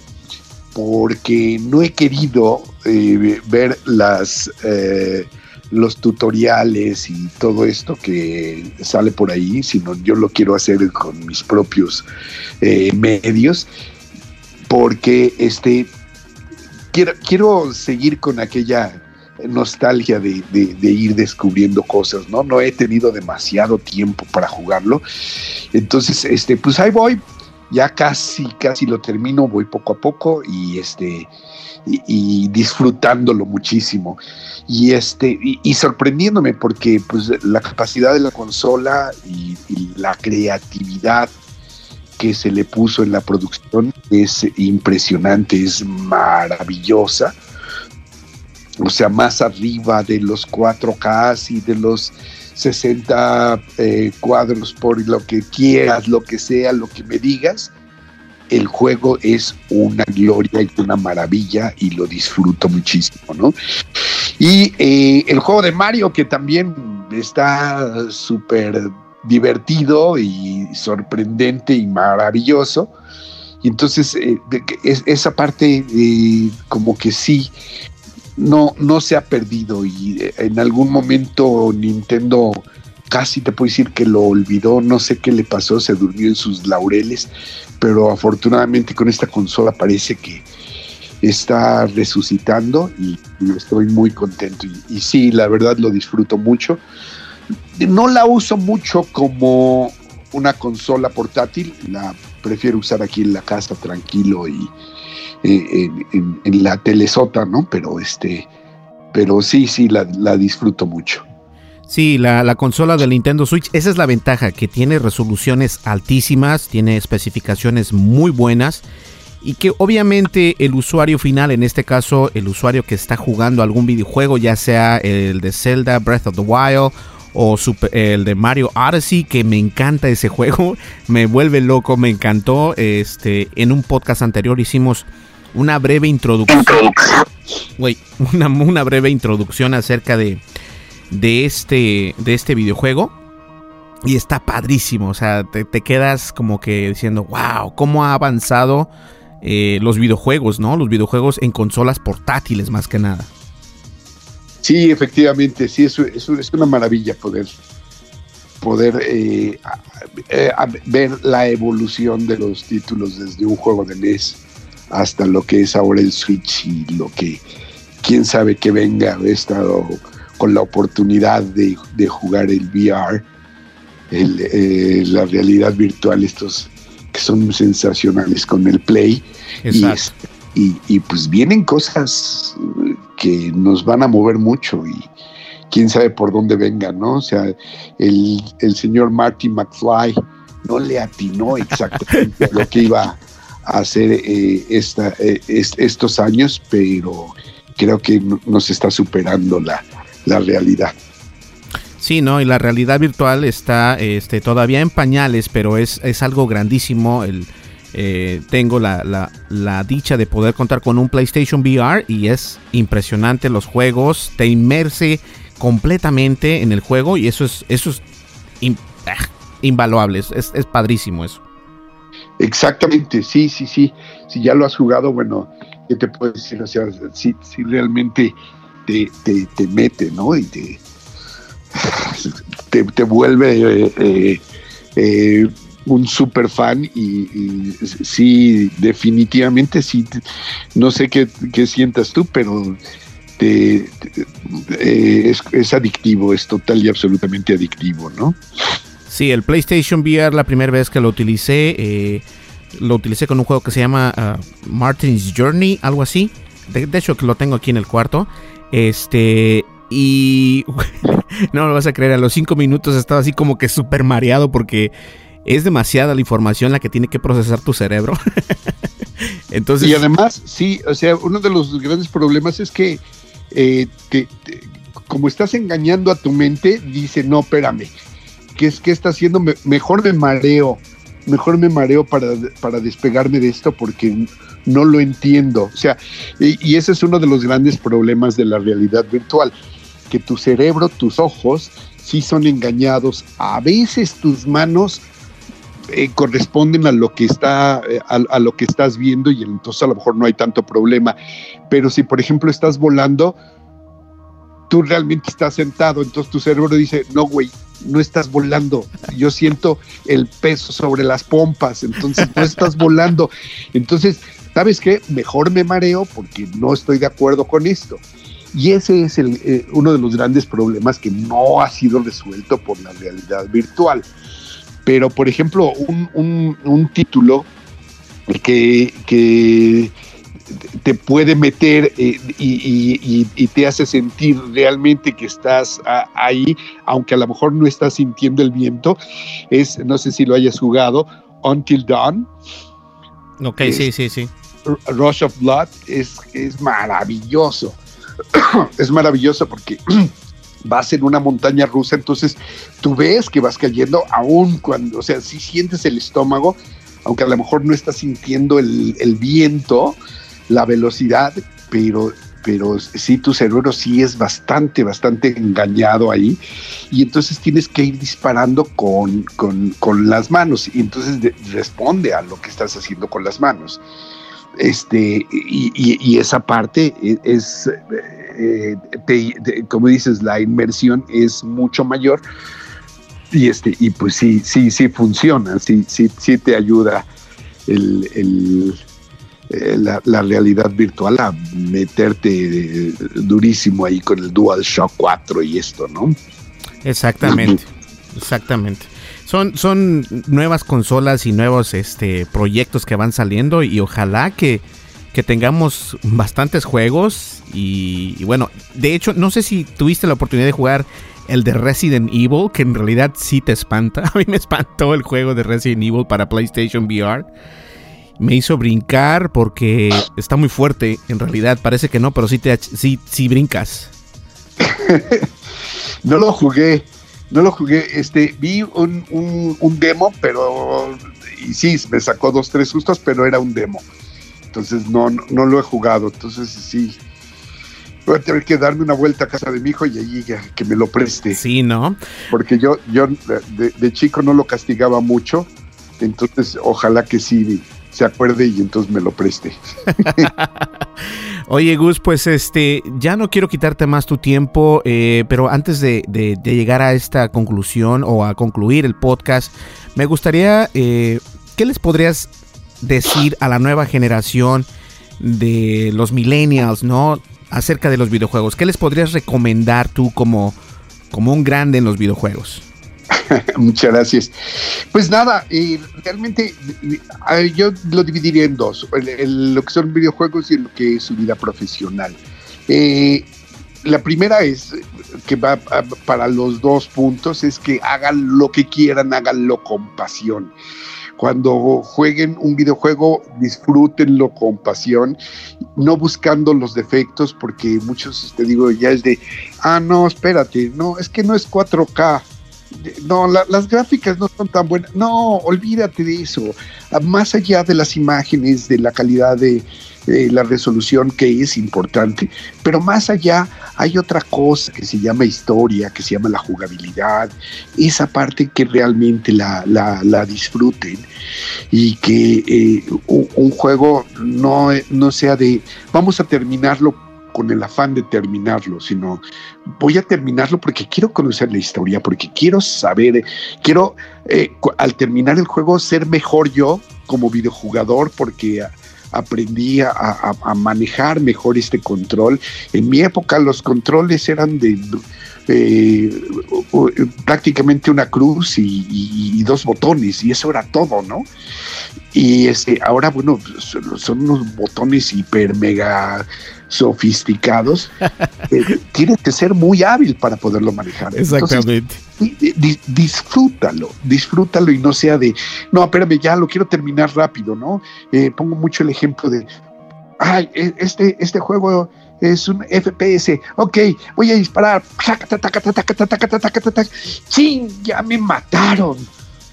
porque no he querido eh, ver las, los tutoriales y todo esto que sale por ahí, sino yo lo quiero hacer con mis propios medios porque este quiero, quiero seguir con aquella nostalgia de, ir descubriendo cosas, ¿no? No he tenido demasiado tiempo para jugarlo. Entonces, este, pues ahí voy. Ya casi, casi lo termino, voy poco a poco y este, y, disfrutándolo muchísimo. Y este, y, sorprendiéndome porque pues la capacidad de la consola y la creatividad que se le puso en la producción es impresionante, es maravillosa. O sea, más arriba de los 4K y de los 60 eh, cuadros por lo que quieras, lo que sea, lo que me digas. El juego es una gloria y una maravilla y lo disfruto muchísimo, ¿no? Y eh, el juego de Mario, que también está súper divertido y sorprendente y maravilloso. Y entonces eh, esa parte eh, como que sí, no, no se ha perdido y eh, en algún momento Nintendo casi te puedo decir que lo olvidó, no sé qué le pasó, se durmió en sus laureles, pero afortunadamente con esta consola parece que está resucitando y, estoy muy contento y, y sí, la verdad lo disfruto mucho no la uso mucho como una consola portátil, la prefiero usar aquí en la casa tranquilo y eh, en, la telesota, ¿no? Pero este, pero sí, sí, la, disfruto mucho. Sí, la, la, consola del Nintendo Switch, esa es la ventaja, que tiene resoluciones altísimas, tiene especificaciones muy buenas y que obviamente el usuario final, en este caso el usuario que está jugando algún videojuego, ya sea el de Zelda Breath of the Wild o el de Mario Odyssey, que me encanta ese juego, me vuelve loco, me encantó. Este, en un podcast anterior hicimos una breve introducción. una, una breve introducción acerca de, de, este, de este videojuego. Y está padrísimo, o sea, te, quedas como que diciendo, wow, cómo ha avanzado eh, los videojuegos, ¿no? Los videojuegos en consolas portátiles más que nada. Sí, efectivamente, sí, es, es, una maravilla poder, poder eh, eh, ver la evolución de los títulos desde un juego de NES hasta lo que es ahora el Switch y lo que quién sabe que venga. He estado con la oportunidad de, jugar el VR, eh, la realidad virtual, estos que son sensacionales con el Play. Y, y, pues vienen cosas que nos van a mover mucho y quién sabe por dónde vengan, ¿no? O sea, el, el señor Marty McFly no le atinó exactamente lo que iba a hacer eh, esta, eh, estos años, pero creo que nos está superando la, la realidad. Sí, no, y la realidad virtual está este, todavía en pañales, pero es, es algo grandísimo. El, eh, tengo la, dicha de poder contar con un PlayStation VR y es impresionante los juegos, te inmerse completamente en el juego y eso es, eso es ah, invaluable, es, es, padrísimo eso. Exactamente, sí, sí, sí. Si ya lo has jugado, bueno, ¿qué te puedo decir? O sea, si, si realmente te, te, mete, ¿no? Y te, te, vuelve eh, eh, un super fan y, sí, definitivamente sí, no sé qué, sientas tú, pero eh, es, adictivo, es total y absolutamente adictivo, ¿no? Sí, el PlayStation VR la primera vez que lo utilicé, eh, lo utilicé con un juego que se llama uh, Martin's Journey, algo así. De, de, hecho, que lo tengo aquí en el cuarto. Este, y no lo vas a creer, a los cinco minutos estaba así como que súper mareado porque es demasiada la información la que tiene que procesar tu cerebro. Entonces, y además, sí, o sea, uno de los grandes problemas es que eh, como estás engañando a tu mente, dice, no, espérame, ¿qué es que está haciendo? mejor me mareo, mejor me mareo para, para despegarme de esto porque no lo entiendo. O sea, y ese es uno de los grandes problemas de la realidad virtual, que tu cerebro, tus ojos, sí son engañados, a veces tus manos eh, corresponden a lo que está eh, a, lo que estás viendo y entonces a lo mejor no hay tanto problema. Pero si por ejemplo estás volando tú realmente estás sentado entonces tu cerebro dice no güey no estás volando. Yo siento el peso sobre las pompas entonces no estás volando entonces sabes qué mejor me mareo porque no estoy de acuerdo con esto. Y ese es el, eh, uno de los grandes problemas que no ha sido resuelto por la realidad virtual. Pero, por ejemplo, un, título que, te puede meter eh, y, te hace sentir realmente que estás ahí, aunque a lo mejor no estás sintiendo el viento, es, no sé si lo hayas jugado, Until Dawn. Ok, sí, sí, sí. Rush of Blood es, es maravilloso. es maravilloso porque vas en una montaña rusa, entonces tú ves que vas cayendo aún cuando, o sea, si sientes el estómago, aunque a lo mejor no estás sintiendo el, viento, la velocidad, pero, pero sí tu cerebro sí es bastante, bastante engañado ahí, y entonces tienes que ir disparando con, con, las manos, y entonces responde a lo que estás haciendo con las manos. Este, y, esa parte e, es, eh, como dices, la inmersión es mucho mayor. Y, este, y pues sí, sí, sí funciona, sí, sí, sí te ayuda el, eh, la, realidad virtual a meterte durísimo ahí con el DualShock 4 y esto, ¿no? Exactamente, exactamente. Son, son nuevas consolas y nuevos este, proyectos que van saliendo y ojalá que, tengamos bastantes juegos y, bueno, de hecho no sé si tuviste la oportunidad de jugar el de Resident Evil, que en realidad sí te espanta. A mí me espantó el juego de Resident Evil para PlayStation VR. me hizo brincar porque está muy fuerte. En realidad, parece que no, pero sí, te, sí, sí brincas. no lo jugué, no lo jugué. Este, vi un, un, demo, pero y sí, me sacó dos, tres sustos, pero era un demo. Entonces no, no, lo he jugado. Entonces sí, voy a tener que darme una vuelta a casa de mi hijo y allí que me lo preste. Sí, ¿no? Porque yo, yo de, chico no lo castigaba mucho, entonces ojalá que sí se acuerde y entonces me lo preste. Oye, Gus, pues este, ya no quiero quitarte más tu tiempo, eh, pero antes de, llegar a esta conclusión o a concluir el podcast, me gustaría, eh, ¿qué les podrías decir a la nueva generación de los millennials, ¿no? Acerca de los videojuegos. ¿Qué les podrías recomendar tú como, como un grande en los videojuegos? Muchas gracias. Pues nada, realmente yo lo dividiría en dos, lo que son videojuegos y lo que es su vida profesional. Eh, la primera es que va para los dos puntos, es que hagan lo que quieran, háganlo con pasión cuando jueguen un videojuego, disfrútenlo con pasión, no buscando los defectos, porque muchos, te digo, ya es de, ah, no, espérate, no, es que no es 4K. No, las gráficas no son tan buenas. No, olvídate de eso. Más allá de las imágenes, de la calidad de, eh, la resolución que es importante, pero más allá hay otra cosa que se llama historia, que se llama la jugabilidad, esa parte que realmente la, la, disfruten y que eh, un, juego no, no sea de vamos a terminarlo con el afán de terminarlo, sino voy a terminarlo porque quiero conocer la historia, porque quiero saber, quiero eh, al terminar el juego ser mejor yo como videojugador, porque aprendí a, manejar mejor este control. En mi época los controles eran de eh, prácticamente una cruz y, dos botones y eso era todo, ¿no? Y este, ahora, bueno, son unos botones hiper mega sofisticados, eh, tienes que ser muy hábil para poderlo manejar. Exactamente. Disfrútalo, disfrútalo y no sea de, no, espérame, ya lo quiero terminar rápido, ¿no? Eh, pongo mucho el ejemplo de, ay, e, este, este juego es un FPS, ok, voy a disparar, ¡Chin! Ya me mataron.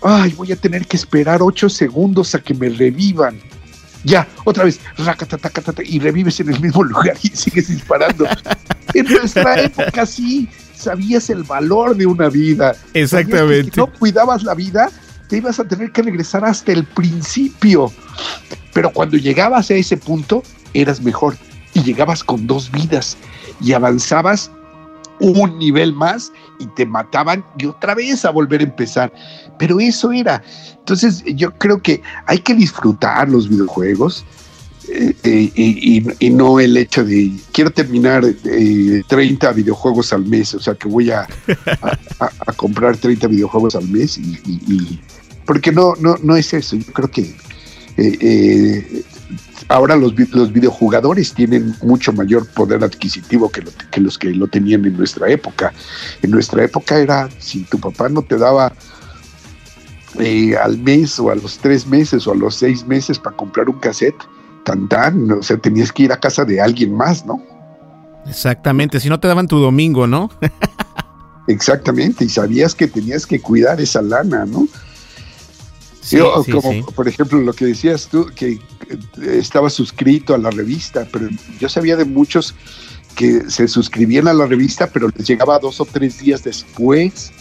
Ay, voy a tener que esperar ocho segundos a que me revivan ya, otra vez, y revives en el mismo lugar y sigues disparando. en nuestra época sí sabías el valor de una vida. Exactamente. Si no cuidabas la vida, te ibas a tener que regresar hasta el principio. Pero cuando llegabas a ese punto, eras mejor y llegabas con dos vidas y avanzabas un nivel más y te mataban y otra vez a volver a empezar. Pero eso era. Entonces yo creo que hay que disfrutar los videojuegos. Eh, eh, y, no el hecho de quiero terminar 30 eh, videojuegos al mes, o sea que voy a, comprar 30 videojuegos al mes y, porque no, no, no es eso, yo creo que ahora los, los videojugadores tienen mucho mayor poder adquisitivo que, que los que lo tenían en nuestra época. En nuestra época era, si tu papá no te daba eh, al mes o a los tres meses o a los seis meses para comprar un cassette, tan tan, o sea, tenías que ir a casa de alguien más, ¿no? Exactamente, si no te daban tu domingo, ¿no? Exactamente, y sabías que tenías que cuidar esa lana, ¿no? como por ejemplo lo que decías tú, que eh, estaba suscrito a la revista, pero yo sabía de muchos que se suscribían a la revista, pero les llegaba dos o tres días después.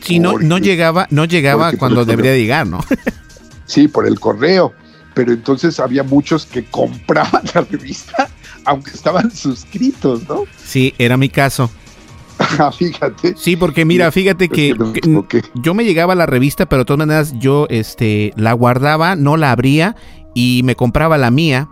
Sí, no, no llegaba, no llegaba cuando debería llegar, ¿no? sí, por el correo. Pero entonces había muchos que compraban la revista, aunque estaban suscritos, ¿no? Sí, era mi caso. Fíjate. Sí, porque mira, fíjate que, yo me llegaba a la revista, pero de todas maneras yo este, la guardaba, no la abría y me compraba la mía.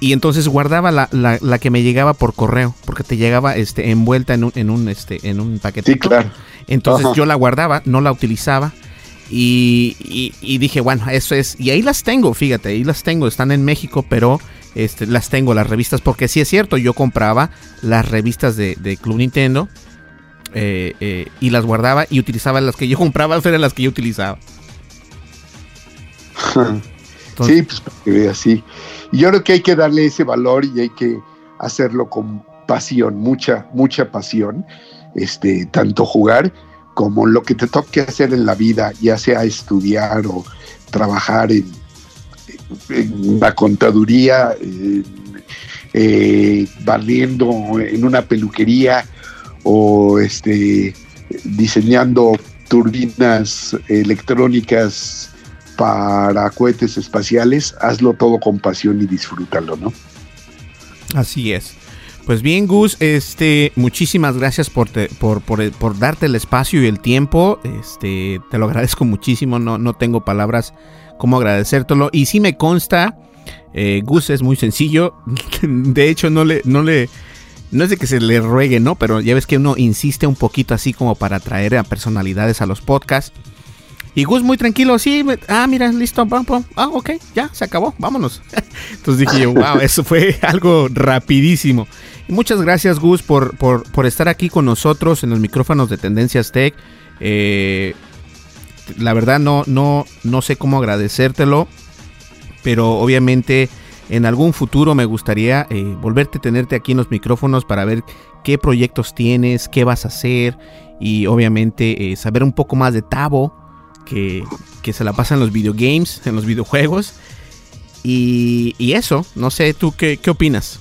Y entonces guardaba la, la, que me llegaba por correo, porque te llegaba este, envuelta en un, en un, este, en un paquete. Sí, claro. Entonces yo la guardaba, no la utilizaba. Y, y, dije, bueno, eso es. Y ahí las tengo, fíjate, ahí las tengo. Están en México, pero este, las tengo, las revistas, porque sí es cierto, yo compraba las revistas de, Club Nintendo eh, eh, y las guardaba y utilizaba las que yo compraba, eran las que yo utilizaba. sí, pues para que vea, sí. Y yo creo que hay que darle ese valor y hay que hacerlo con pasión, mucha, mucha pasión, este, tanto jugar como lo que te toque hacer en la vida, ya sea estudiar o trabajar en, la contaduría, eh, barriendo en una peluquería o este, diseñando turbinas electrónicas para cohetes espaciales, hazlo todo con pasión y disfrútalo, ¿no? Así es. Pues bien, Gus, este, muchísimas gracias por, por, darte el espacio y el tiempo. Este, te lo agradezco muchísimo. No, no tengo palabras como agradecértelo. Y sí me consta, eh, Gus es muy sencillo. De hecho, no le, no le, no es de que se le ruegue, ¿no? Pero ya ves que uno insiste un poquito así como para atraer a personalidades a los podcasts. Y Gus muy tranquilo, sí, ah, mira, listo, ah, ok, ya, se acabó, vámonos. Entonces dije yo, wow, eso fue algo rapidísimo. Y muchas gracias Gus por, por, estar aquí con nosotros en los micrófonos de Tendencias Tech. Eh, la verdad no, no, no sé cómo agradecértelo, pero obviamente en algún futuro me gustaría eh, volverte a tenerte aquí en los micrófonos para ver qué proyectos tienes, qué vas a hacer y obviamente eh, saber un poco más de Tavo que, se la pasa en los videogames, en los videojuegos. Y, eso, no sé, ¿tú qué, qué opinas?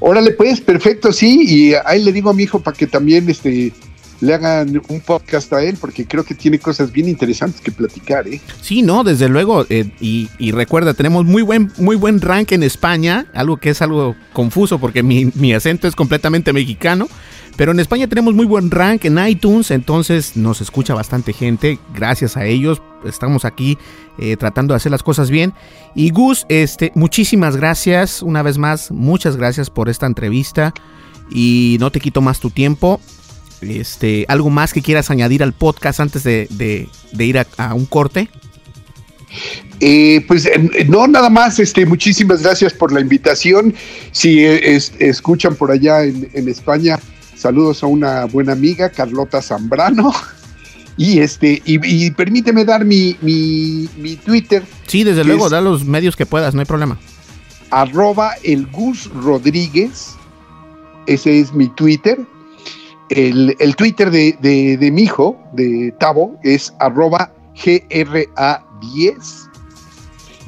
Órale, pues, perfecto, sí, y ahí le digo a mi hijo para que también este, le hagan un podcast a él, porque creo que tiene cosas bien interesantes que platicar, ¿eh? Sí, no, desde luego, eh, y, recuerda, tenemos muy buen, muy buen rank en España, algo que es algo confuso porque mi, mi acento es completamente mexicano, pero en España tenemos muy buen rank en iTunes, entonces nos escucha bastante gente. Gracias a ellos estamos aquí eh, tratando de hacer las cosas bien. Y Gus, este, muchísimas gracias una vez más, muchas gracias por esta entrevista y no te quito más tu tiempo. Este, algo más que quieras añadir al podcast antes de, ir a, un corte. Eh, pues eh, no, nada más, este, muchísimas gracias por la invitación. Si escuchan por allá en España, Saludos a una buena amiga, Carlota Zambrano. Y este, y, permíteme dar mi, mi, Twitter. Sí, desde luego, da los medios que puedas, no hay problema. Arroba el Gus Rodríguez. Ese es mi Twitter. El, Twitter de, mi hijo, de Tavo, es arroba GRA10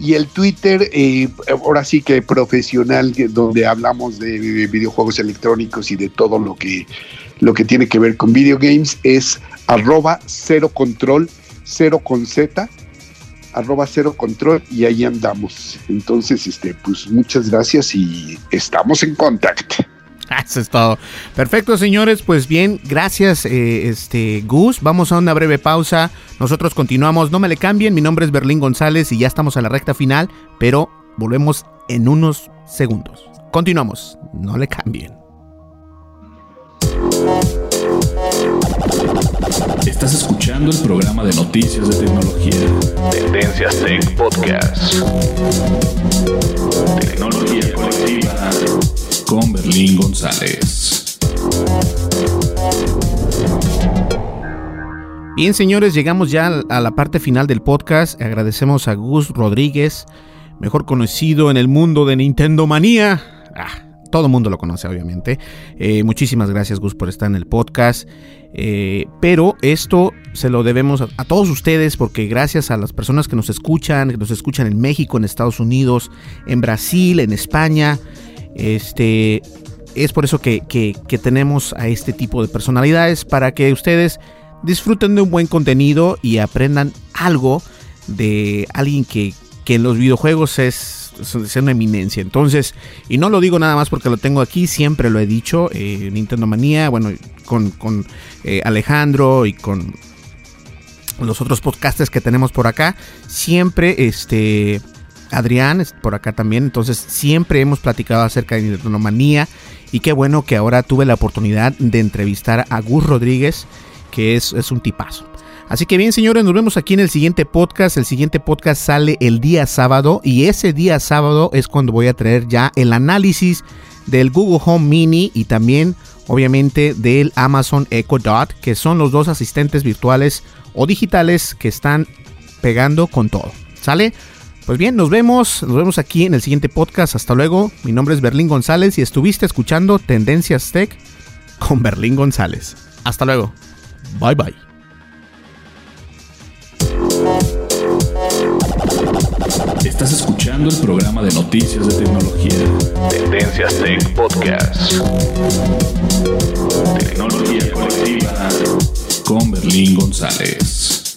y el Twitter, eh, ahora sí que profesional, donde hablamos de videojuegos electrónicos y de todo lo que, lo que tiene que ver con videogames, es arroba cero control, cero con Z, arroba cero control y ahí andamos. Entonces, este, pues muchas gracias y estamos en contacto. Eso es todo. Perfecto, señores. Pues bien, gracias, eh, este Gus. Vamos a una breve pausa. Nosotros continuamos. No me le cambien. Mi nombre es Berlín González y ya estamos a la recta final, pero volvemos en unos segundos. Continuamos. No le cambien. Estás escuchando el programa de noticias de tecnología. Tendencias Tech Podcast. Tecnología colectiva con Berlín González. Bien, señores, llegamos ya a la parte final del podcast. Agradecemos a Gus Rodríguez, mejor conocido en el mundo de Nintendo Manía. Ah, todo el mundo lo conoce, obviamente. Eh, muchísimas gracias, Gus, por estar en el podcast. Eh, pero esto se lo debemos a, a, todos ustedes porque gracias a las personas que nos escuchan, que nos escuchan en México, en Estados Unidos, en Brasil, en España, este, es por eso que, tenemos a este tipo de personalidades para que ustedes disfruten de un buen contenido y aprendan algo de alguien que, en los videojuegos es, es, una eminencia. Entonces, y no lo digo nada más porque lo tengo aquí, siempre lo he dicho, eh, Nintendo Manía, bueno, con, eh, Alejandro y con los otros podcasters que tenemos por acá, siempre este Adrián por acá también. Entonces siempre hemos platicado acerca de Nintendo y qué bueno que ahora tuve la oportunidad de entrevistar a Gus Rodríguez, que es, es un tipazo. Así que bien, señores, nos vemos aquí en el siguiente podcast. El siguiente podcast sale el día sábado y ese día sábado es cuando voy a traer ya el análisis del Google Home Mini y también, obviamente, del Amazon Echo Dot, que son los dos asistentes virtuales o digitales que están pegando con todo. ¿Sale? Pues bien, nos vemos, nos vemos aquí en el siguiente podcast. Hasta luego. Mi nombre es Berlín González y estuviste escuchando Tendencias Tech con Berlín González. Hasta luego. Bye bye. Estás escuchando el programa de noticias de tecnología. Tendencias Tech Podcast. Tecnología colectiva con Berlín González.